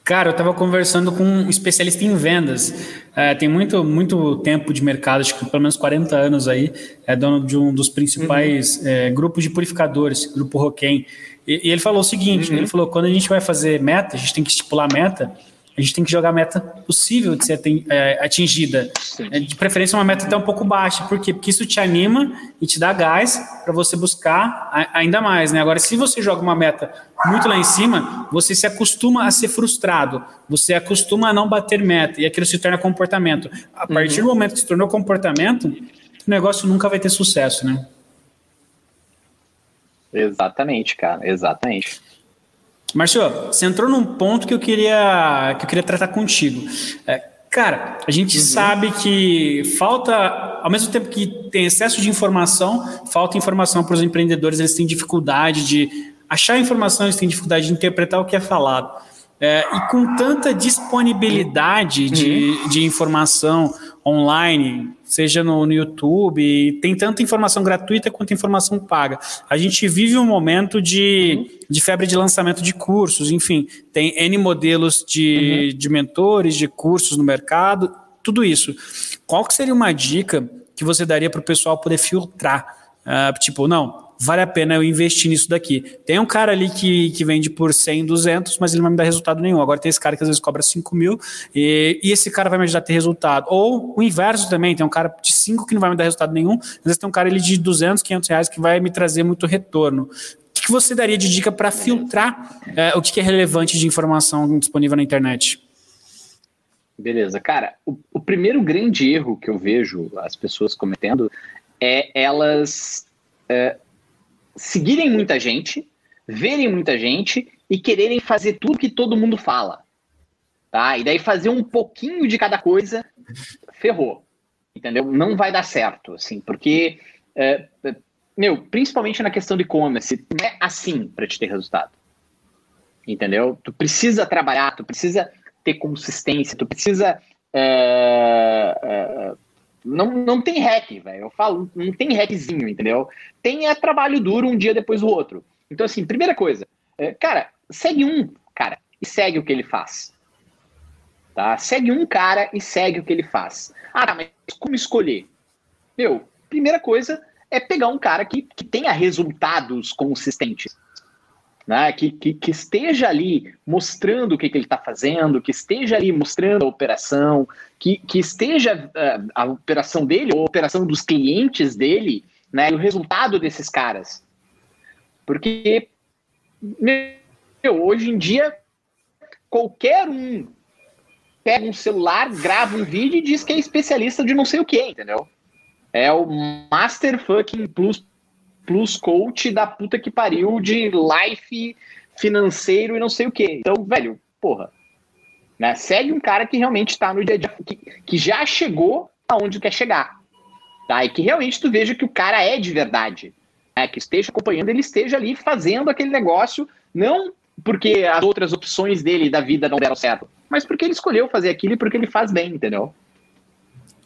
Cara, eu estava conversando com um especialista em vendas. É, tem muito, muito tempo de mercado, acho que pelo menos 40 anos aí. É dono de um dos principais uhum. é, grupos de purificadores, Grupo Roquem. E, e, ele falou o seguinte: uhum. ele falou, quando a gente vai fazer meta, a gente tem que estipular meta a gente tem que jogar a meta possível de ser é, atingida. É, de preferência, uma meta até um pouco baixa. Por quê? Porque isso te anima e te dá gás para você buscar ainda mais. Né? Agora, se você joga uma meta muito lá em cima, você se acostuma a ser frustrado, você acostuma a não bater meta, e aquilo se torna comportamento. A partir uhum. do momento que se tornou comportamento, o negócio nunca vai ter sucesso, né? Exatamente, cara, exatamente. Márcio, você entrou num ponto que eu queria, que eu queria tratar contigo. É, cara, a gente uhum. sabe que falta, ao mesmo tempo que tem excesso de informação, falta informação para os empreendedores, eles têm dificuldade de achar informação, eles têm dificuldade de interpretar o que é falado. É, e com tanta disponibilidade de, uhum. de informação online, seja no, no, YouTube, tem tanta informação gratuita quanto informação paga. A gente vive um momento de, uhum. de febre de lançamento de cursos, enfim, tem N modelos de, uhum. de mentores, de cursos no mercado, tudo isso. Qual que seria uma dica que você daria para o pessoal poder filtrar? Uh, tipo, não, vale a pena eu investir nisso daqui. Tem um cara ali que, que vende por 100, 200, mas ele não vai me dar resultado nenhum. Agora tem esse cara que às vezes cobra 5 mil e, e esse cara vai me ajudar a ter resultado. Ou o inverso também, tem um cara de 5 que não vai me dar resultado nenhum, às vezes tem um cara ali de 200, 500 reais que vai me trazer muito retorno. O que você daria de dica para filtrar é, o que é relevante de informação disponível na internet? Beleza, cara. O, o, primeiro grande erro que eu vejo as pessoas cometendo é elas é, seguirem muita gente, verem muita gente e quererem fazer tudo que todo mundo fala. Tá? E daí fazer um pouquinho de cada coisa, ferrou. Entendeu? Não vai dar certo, assim, porque, é, é meu, principalmente na questão de e-commerce, não é assim para te ter resultado. Entendeu? Tu precisa trabalhar, tu precisa ter consistência, tu precisa é, é, não, não tem hack, velho. Eu falo, não tem hackzinho, entendeu? Tem é trabalho duro um dia depois do outro. Então, assim, primeira coisa, é, cara, segue um cara e segue o que ele faz. Tá? Segue um cara e segue o que ele faz. Ah, tá, mas como escolher? Meu, primeira coisa é pegar um cara que, que tenha resultados consistentes né, que, que, que, esteja ali mostrando o que, que ele está fazendo, que esteja ali mostrando a operação, que, que esteja uh, a operação dele, ou a operação dos clientes dele, né, e o resultado desses caras. Porque meu, hoje em dia, qualquer um pega um celular, grava um vídeo e diz que é especialista de não sei o que, entendeu? É o Master Fucking Plus, plus Coach da puta que pariu de life financeiro e não sei o que. Então, velho, porra. Né? Segue um cara que realmente está no dia a dia, que, que já chegou aonde quer chegar. Tá? E que realmente tu veja que o cara é de verdade. Né? Que esteja acompanhando, ele esteja ali fazendo aquele negócio, não porque as outras opções dele da vida não deram certo, mas porque ele escolheu fazer aquilo e porque ele faz bem, entendeu?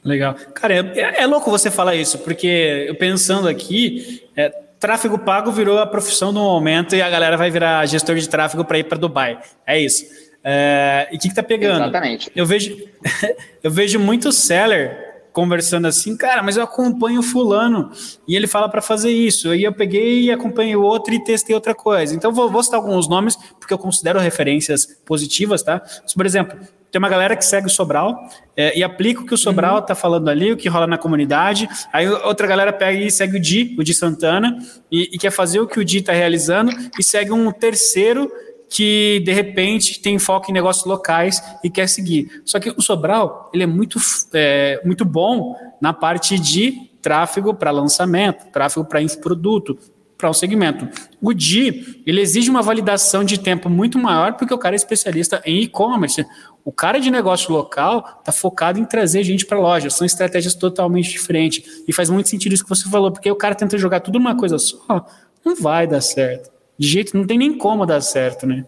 Legal. Cara, é, é louco você falar isso, porque eu pensando aqui, é, tráfego pago virou a profissão do momento e a galera vai virar gestor de tráfego para ir para Dubai. É isso. É, e o que, que tá pegando? Exatamente. Eu vejo, eu vejo muito seller conversando assim, cara, mas eu acompanho fulano e ele fala para fazer isso. Aí eu peguei e acompanhei o outro e testei outra coisa. Então vou, vou citar alguns nomes porque eu considero referências positivas, tá? por exemplo, tem uma galera que segue o Sobral é, e aplica o que o Sobral está uhum. falando ali, o que rola na comunidade. Aí outra galera pega e segue o Di, o Di Santana, e, e quer fazer o que o Di está realizando, e segue um terceiro que de repente tem foco em negócios locais e quer seguir. Só que o Sobral ele é muito, é, muito bom na parte de tráfego para lançamento, tráfego para infoproduto, para um segmento. O DI, ele exige uma validação de tempo muito maior porque o cara é especialista em e-commerce. O cara de negócio local está focado em trazer gente para a loja. São estratégias totalmente diferentes. E faz muito sentido isso que você falou, porque o cara tenta jogar tudo numa coisa só, não vai dar certo. De jeito, não tem nem como dar certo, né?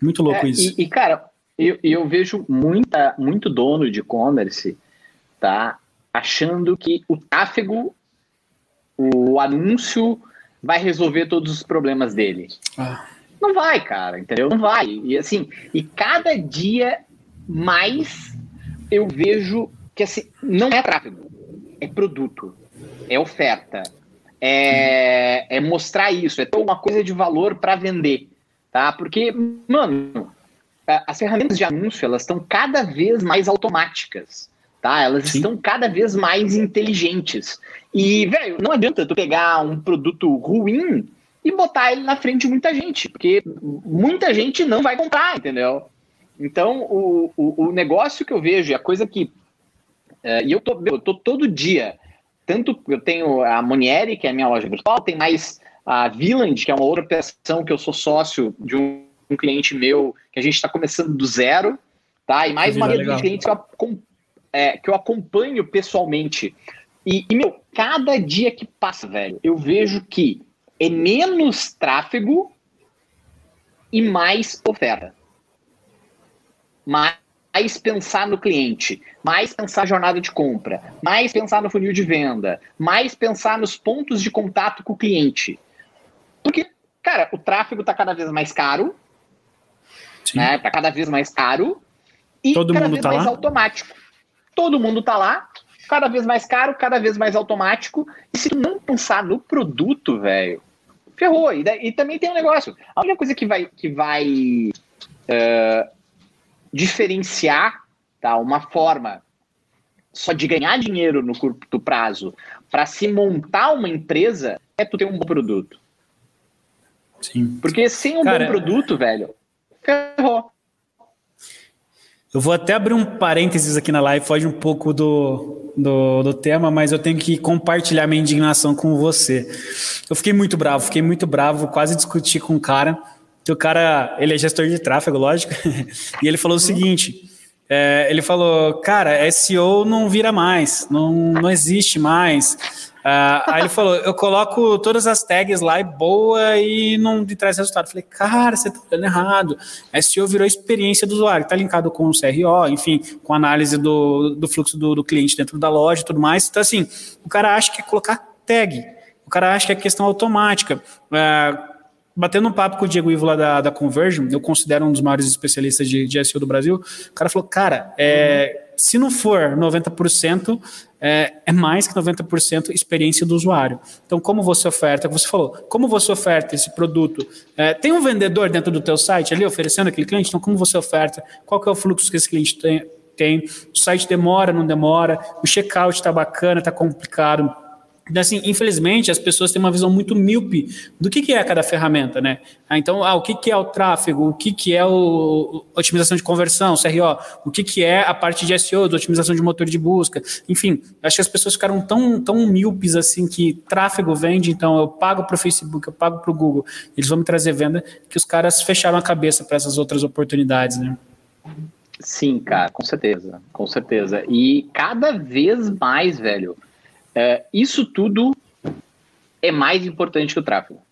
Muito louco é, isso. E, e, cara, eu, eu vejo muita, muito dono de e-commerce, tá? Achando que o tráfego, o anúncio vai resolver todos os problemas dele. Ah. Não vai, cara, entendeu? Não vai. E assim, e cada dia mais eu vejo que assim, não é tráfego, é produto, é oferta, é, é mostrar isso, é ter uma coisa de valor para vender, tá? Porque, mano, as ferramentas de anúncio elas estão cada vez mais automáticas, tá? Elas Sim. estão cada vez mais inteligentes. E, velho, não adianta tu pegar um produto ruim e botar ele na frente de muita gente, porque muita gente não vai comprar, entendeu? Então, o, o, o negócio que eu vejo, a coisa que. É, e eu tô, eu tô todo dia tanto eu tenho a Monieri, que é a minha loja virtual, tem mais a Villand, que é uma outra operação que eu sou sócio de um, um cliente meu, que a gente está começando do zero, tá? E mais uma rede de clientes que eu, é, que eu acompanho pessoalmente. E, e, meu, cada dia que passa, velho, eu vejo que é menos tráfego e mais oferta. Mais mais pensar no cliente, mais pensar na jornada de compra, mais pensar no funil de venda, mais pensar nos pontos de contato com o cliente. Porque, cara, o tráfego está cada vez mais caro, Sim. né? Tá cada vez mais caro e Todo cada mundo vez tá mais lá? automático. Todo mundo tá lá, cada vez mais caro, cada vez mais automático. E se tu não pensar no produto, velho, ferrou. E, e, também tem um negócio. A única coisa que vai, que vai uh, diferenciar tá, uma forma só de ganhar dinheiro no curto prazo para se montar uma empresa é tu ter um bom produto. Sim. Porque sem um Cara, bom produto, velho, ferrou. Eu vou até abrir um parênteses aqui na live, foge um pouco do, do, do, tema, mas eu tenho que compartilhar minha indignação com você. Eu fiquei muito bravo, fiquei muito bravo, quase discuti com o cara que o cara, ele é gestor de tráfego, lógico, e ele falou o seguinte, é, ele falou, cara, SEO não vira mais, não, não existe mais. Uh, aí ele falou, eu coloco todas as tags lá e boa e não me traz resultado. Eu falei, cara, você tá fazendo errado. SEO virou experiência do usuário, tá linkado com o CRO, enfim, com análise do, do fluxo do, do cliente dentro da loja e tudo mais. Então, assim, o cara acha que é colocar tag, o cara acha que é questão automática. Uh, batendo um papo com o Diego Ivo lá da, da Conversion, eu considero um dos maiores especialistas de, de SEO do Brasil, o cara falou, cara, é, uhum. se não for 90%, é, é mais que 90% experiência do usuário. Então, como você oferta, como você falou, como você oferta esse produto? É, tem um vendedor dentro do teu site ali oferecendo aquele cliente? Então, como você oferta? Qual que é o fluxo que esse cliente tem? tem? O site demora, não demora? O checkout está bacana, está complicado? Assim, infelizmente, as pessoas têm uma visão muito míope do que, que é cada ferramenta, né? Ah, então, ah, o que, que é o tráfego, o que, que é o otimização de conversão, CRO, o que, que é a parte de SEO, de otimização de motor de busca, enfim, acho que as pessoas ficaram tão, tão míopes assim que tráfego vende, então eu pago para o Facebook, eu pago para o Google, eles vão me trazer venda, que os caras fecharam a cabeça para essas outras oportunidades, né? Sim, cara, com certeza, com certeza. E cada vez mais, velho, é, isso tudo é mais importante que o tráfego.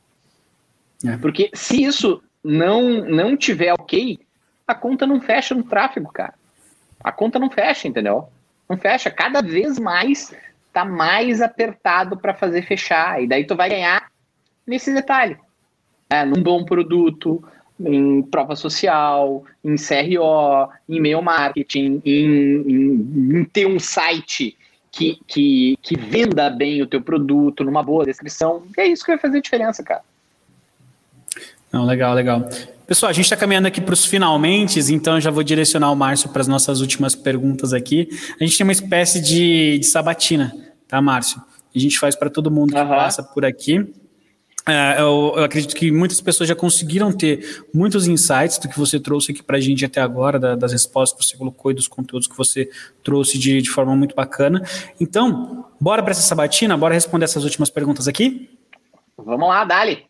É. Porque se isso não, não tiver ok, a conta não fecha no tráfego, cara. A conta não fecha, entendeu? Não fecha. Cada vez mais tá mais apertado para fazer fechar. E daí tu vai ganhar nesse detalhe. É, num bom produto, em prova social, em CRO, em e-mail marketing, em, em, em ter um site que, que, que venda bem o teu produto, numa boa descrição. É isso que vai fazer diferença, cara. Não, legal, legal. Pessoal, a gente está caminhando aqui para os finalmente, então eu já vou direcionar o Márcio para as nossas últimas perguntas aqui. A gente tem uma espécie de, de sabatina, tá, Márcio? A gente faz para todo mundo que uhum. passa por aqui. É, eu, eu, acredito que muitas pessoas já conseguiram ter muitos insights do que você trouxe aqui para a gente até agora, da, das respostas que você colocou e dos conteúdos que você trouxe de, de forma muito bacana. Então, bora para essa sabatina, bora responder essas últimas perguntas aqui? Vamos lá, Dali.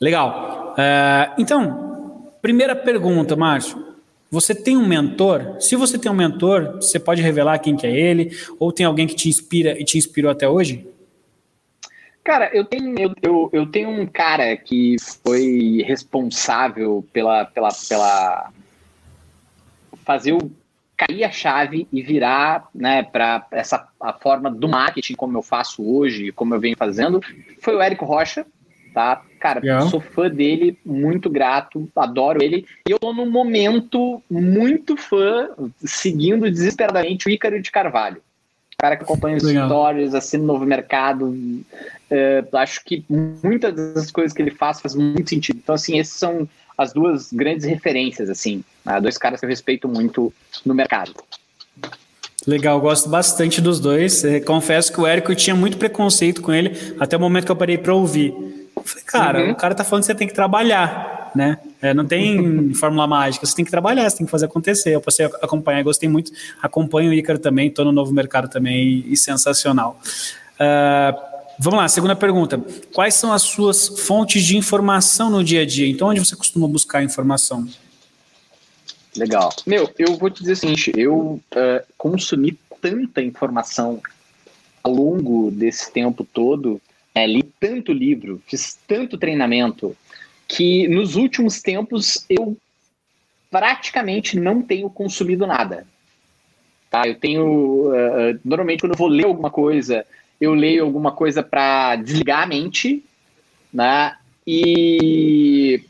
Legal. Uh, então, primeira pergunta, Márcio. Você tem um mentor? Se você tem um mentor, você pode revelar quem que é ele? Ou tem alguém que te inspira e te inspirou até hoje? Cara, eu tenho, eu, eu, eu, tenho um cara que foi responsável pela, pela, pela fazer o cair a chave e virar né, para essa a forma do marketing como eu faço hoje, como eu venho fazendo, foi o Érico Rocha, tá? Cara, yeah. sou fã dele, muito grato, adoro ele. E eu tô num momento muito fã, seguindo desesperadamente o Ícaro de Carvalho cara que acompanha os Legal. stories, assina o Novo Mercado. Uh, acho que muitas das coisas que ele faz faz muito sentido. Então, assim, essas são as duas grandes referências, assim, né? dois caras que eu respeito muito no mercado. Legal, gosto bastante dos dois. Confesso que o Érico tinha muito preconceito com ele até o momento que eu parei para ouvir. Eu falei, cara, uhum. o cara tá falando que você tem que trabalhar, né? É, não tem fórmula mágica, você tem que trabalhar, você tem que fazer acontecer. Eu passei a acompanhar, gostei muito, acompanho o Ícaro também, estou no novo mercado também e, sensacional. Uh, vamos lá, segunda pergunta. Quais são as suas fontes de informação no dia a dia? Então, onde você costuma buscar informação? Legal. Meu, eu vou te dizer o seguinte, eu uh, consumi tanta informação ao longo desse tempo todo, é, li tanto livro, fiz tanto treinamento, que nos últimos tempos eu praticamente não tenho consumido nada. Tá? Eu tenho. Uh, normalmente, quando eu vou ler alguma coisa, eu leio alguma coisa para desligar a mente, né? E.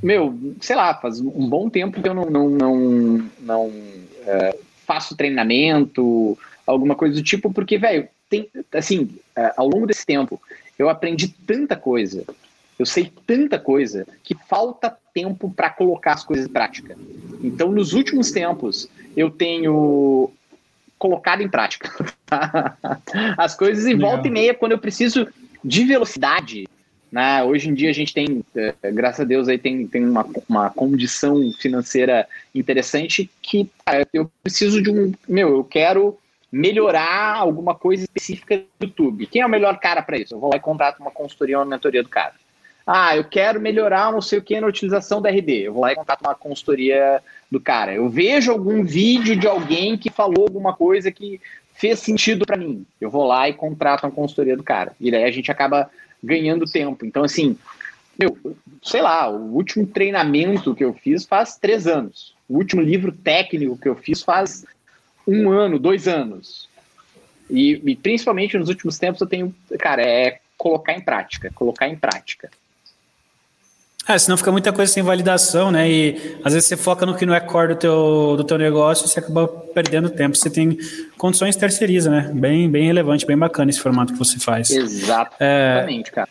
Meu, sei lá, faz um bom tempo que eu não, não, não, não uh, faço treinamento, alguma coisa do tipo, porque, velho, tem, assim, ao longo desse tempo, eu aprendi tanta coisa eu sei tanta coisa que falta tempo para colocar as coisas em prática. Então, nos últimos tempos, eu tenho colocado em prática as coisas em volta e meia quando eu preciso de velocidade. Né? Hoje em dia a gente tem, eh, graças a Deus, aí tem, tem uma, uma condição financeira interessante que cara, eu preciso de um. Meu, eu quero melhorar alguma coisa específica do YouTube. Quem é o melhor cara para isso? Eu vou lá e contrato uma consultoria, uma mentoria do cara. Ah, eu quero melhorar não sei o que na utilização da RD. Eu vou lá e contato uma consultoria do cara. Eu vejo algum vídeo de alguém que falou alguma coisa que fez sentido para mim. Eu vou lá e contrato uma consultoria do cara. E daí a gente acaba ganhando tempo. Então, assim, meu, sei lá, o último treinamento que eu fiz faz três anos. O último livro técnico que eu fiz faz um ano, dois anos. E, e principalmente nos últimos tempos eu tenho, cara, é colocar em prática, colocar em prática. É, senão fica muita coisa sem validação, né? E às vezes você foca no que não é core do teu, do teu negócio e você acaba perdendo tempo. Você tem condições terceiriza, né? Bem, bem relevante, bem bacana esse formato que você faz. Exatamente, é... cara.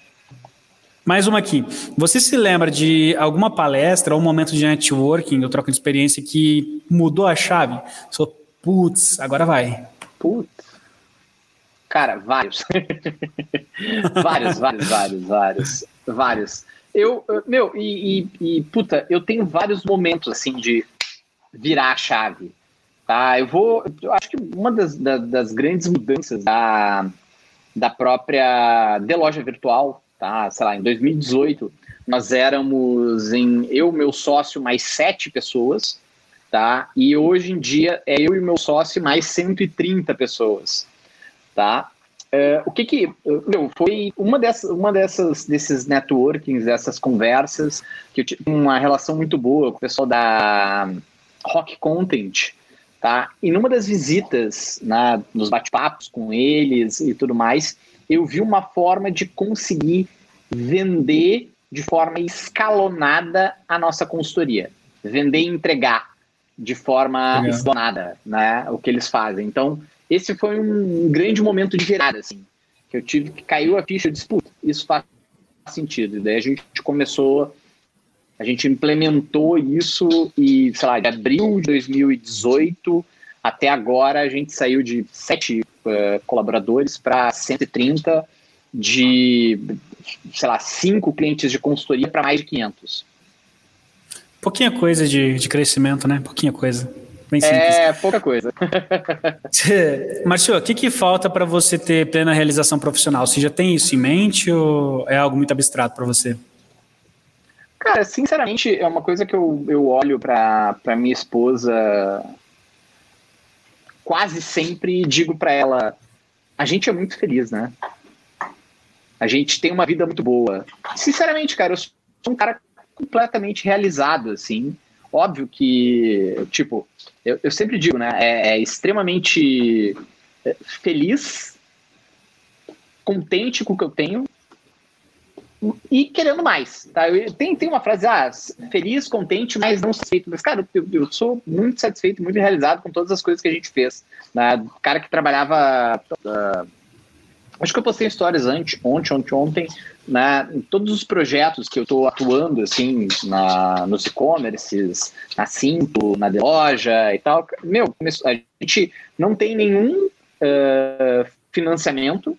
Mais uma aqui. Você se lembra de alguma palestra ou um momento de networking ou troca de experiência que mudou a chave? Sou, putz, agora vai. Putz. Cara, vários. vários, vários, vários, vários, vários. Eu, meu, e, e, e, puta, eu tenho vários momentos, assim, de virar a chave, tá? Eu vou, eu acho que uma das, das, das grandes mudanças da, da própria de loja virtual, tá? Sei lá, em 2018, nós éramos em eu, meu sócio, mais sete pessoas, tá? E hoje em dia é eu e meu sócio mais 130 pessoas, tá? Uh, o que que meu, foi uma dessas, uma dessas desses networkings, dessas conversas que eu tive uma relação muito boa com o pessoal da Rock Content, tá? E numa das visitas, né, nos bate-papos com eles e tudo mais, eu vi uma forma de conseguir vender de forma escalonada a nossa consultoria, vender e entregar de forma Legal. escalonada, né, o que eles fazem. Então, esse foi um grande momento de virada, assim, que eu tive que caiu a ficha disputa. Isso faz sentido. E daí a gente começou, a gente implementou isso e, sei lá, de abril de 2018 até agora a gente saiu de sete uh, colaboradores para 130, de, sei lá, cinco clientes de consultoria para mais de 500. Pouquinha coisa de, de crescimento, né? Pouquinha coisa. Bem simples. É, pouca coisa. Marcio, o que, que falta para você ter plena realização profissional? Você já tem isso em mente ou é algo muito abstrato para você? Cara, sinceramente, é uma coisa que eu, eu olho para minha esposa quase sempre e digo para ela: a gente é muito feliz, né? A gente tem uma vida muito boa. Sinceramente, cara, eu sou um cara completamente realizado, assim. Óbvio que, tipo, eu, eu sempre digo, né? É, é extremamente é, feliz, contente com o que eu tenho e querendo mais, tá? Eu, tem, tem uma frase, ah, feliz, contente, mas não satisfeito. Mas, cara, eu, eu sou muito satisfeito, muito realizado com todas as coisas que a gente fez. Né? O cara que trabalhava... Uh, acho que eu postei histórias antes, ontem, ontem, ontem, né, em todos os projetos que eu estou atuando, assim, na, nos e-commerces, na Cinto, na de loja e tal, meu, a gente não tem nenhum uh, financiamento,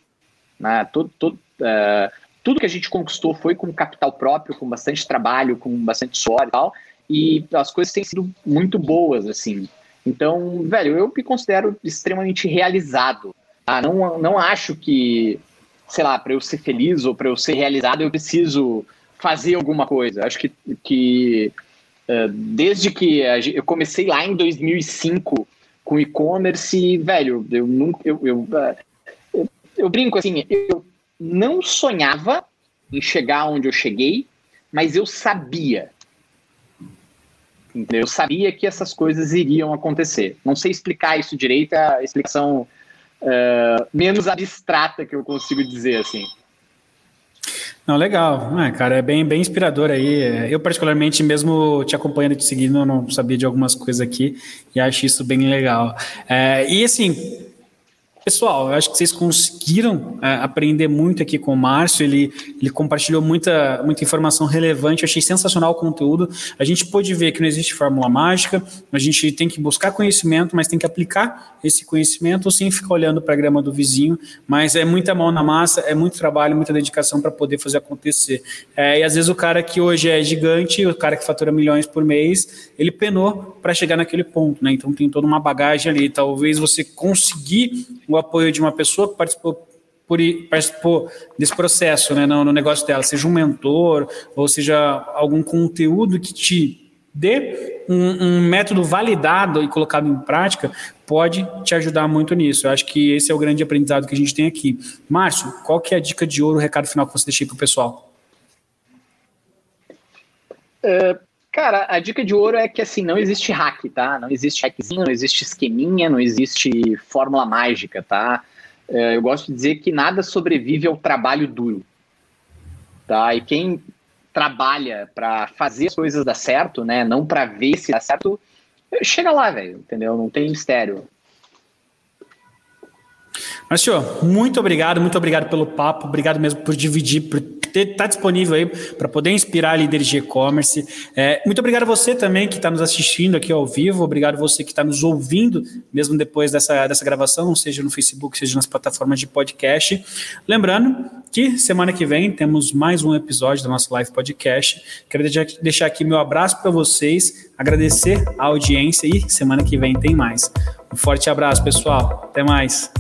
né, uh, tudo que a gente conquistou foi com capital próprio, com bastante trabalho, com bastante suor e tal, e as coisas têm sido muito boas, assim. Então, velho, eu me considero extremamente realizado. Tá? Não, não acho que sei lá, para eu ser feliz ou para eu ser realizado, eu preciso fazer alguma coisa. Acho que, que uh, desde que eu comecei lá em 2005 com e-commerce, velho, eu nunca. Eu, uh, eu, eu, brinco assim, eu não sonhava em chegar onde eu cheguei, mas eu sabia. Eu sabia que essas coisas iriam acontecer. Não sei explicar isso direito, a explicação uh, menos abstrata que eu consigo dizer assim. Não, legal. É, cara, é bem, bem inspirador aí. Eu, particularmente, mesmo te acompanhando e te seguindo, não sabia de algumas coisas aqui e acho isso bem legal. É, e assim, Pessoal, eu acho que vocês conseguiram é, aprender muito aqui com o Márcio. Ele, ele compartilhou muita, muita informação relevante. Eu achei sensacional o conteúdo. A gente pôde ver que não existe fórmula mágica. A gente tem que buscar conhecimento, mas tem que aplicar esse conhecimento sem ficar olhando para a grama do vizinho. Mas é muita mão na massa, é muito trabalho, muita dedicação para poder fazer acontecer. É, e às vezes o cara que hoje é gigante, o cara que fatura milhões por mês, ele penou para chegar naquele ponto. Né? Então tem toda uma bagagem ali. Talvez você conseguir o apoio de uma pessoa que participou por, participou desse processo né, no, no, negócio dela, seja um mentor ou seja algum conteúdo que te dê um, um, método validado e colocado em prática, pode te ajudar muito nisso. Eu acho que esse é o grande aprendizado que a gente tem aqui. Márcio, qual que é a dica de ouro, o recado final que você deixei para o pessoal? É, Cara, a dica de ouro é que assim, não existe hack, tá? Não existe hackzinho, não existe esqueminha, não existe fórmula mágica, tá? É, eu gosto de dizer que nada sobrevive ao trabalho duro, tá? E quem trabalha para fazer as coisas dar certo, né? Não para ver se dá certo, chega lá, velho, entendeu? Não tem mistério. Senhor, muito obrigado, muito obrigado pelo papo, obrigado mesmo por dividir, por está disponível aí para poder inspirar líderes de e-commerce. É, muito obrigado a você também que está nos assistindo aqui ao vivo, obrigado a você que está nos ouvindo, mesmo depois dessa, dessa gravação, seja no Facebook, seja nas plataformas de podcast. Lembrando que semana que vem temos mais um episódio do nosso live podcast. Quero deixar aqui meu abraço para vocês, agradecer a audiência e semana que vem tem mais. Um forte abraço, pessoal. Até mais.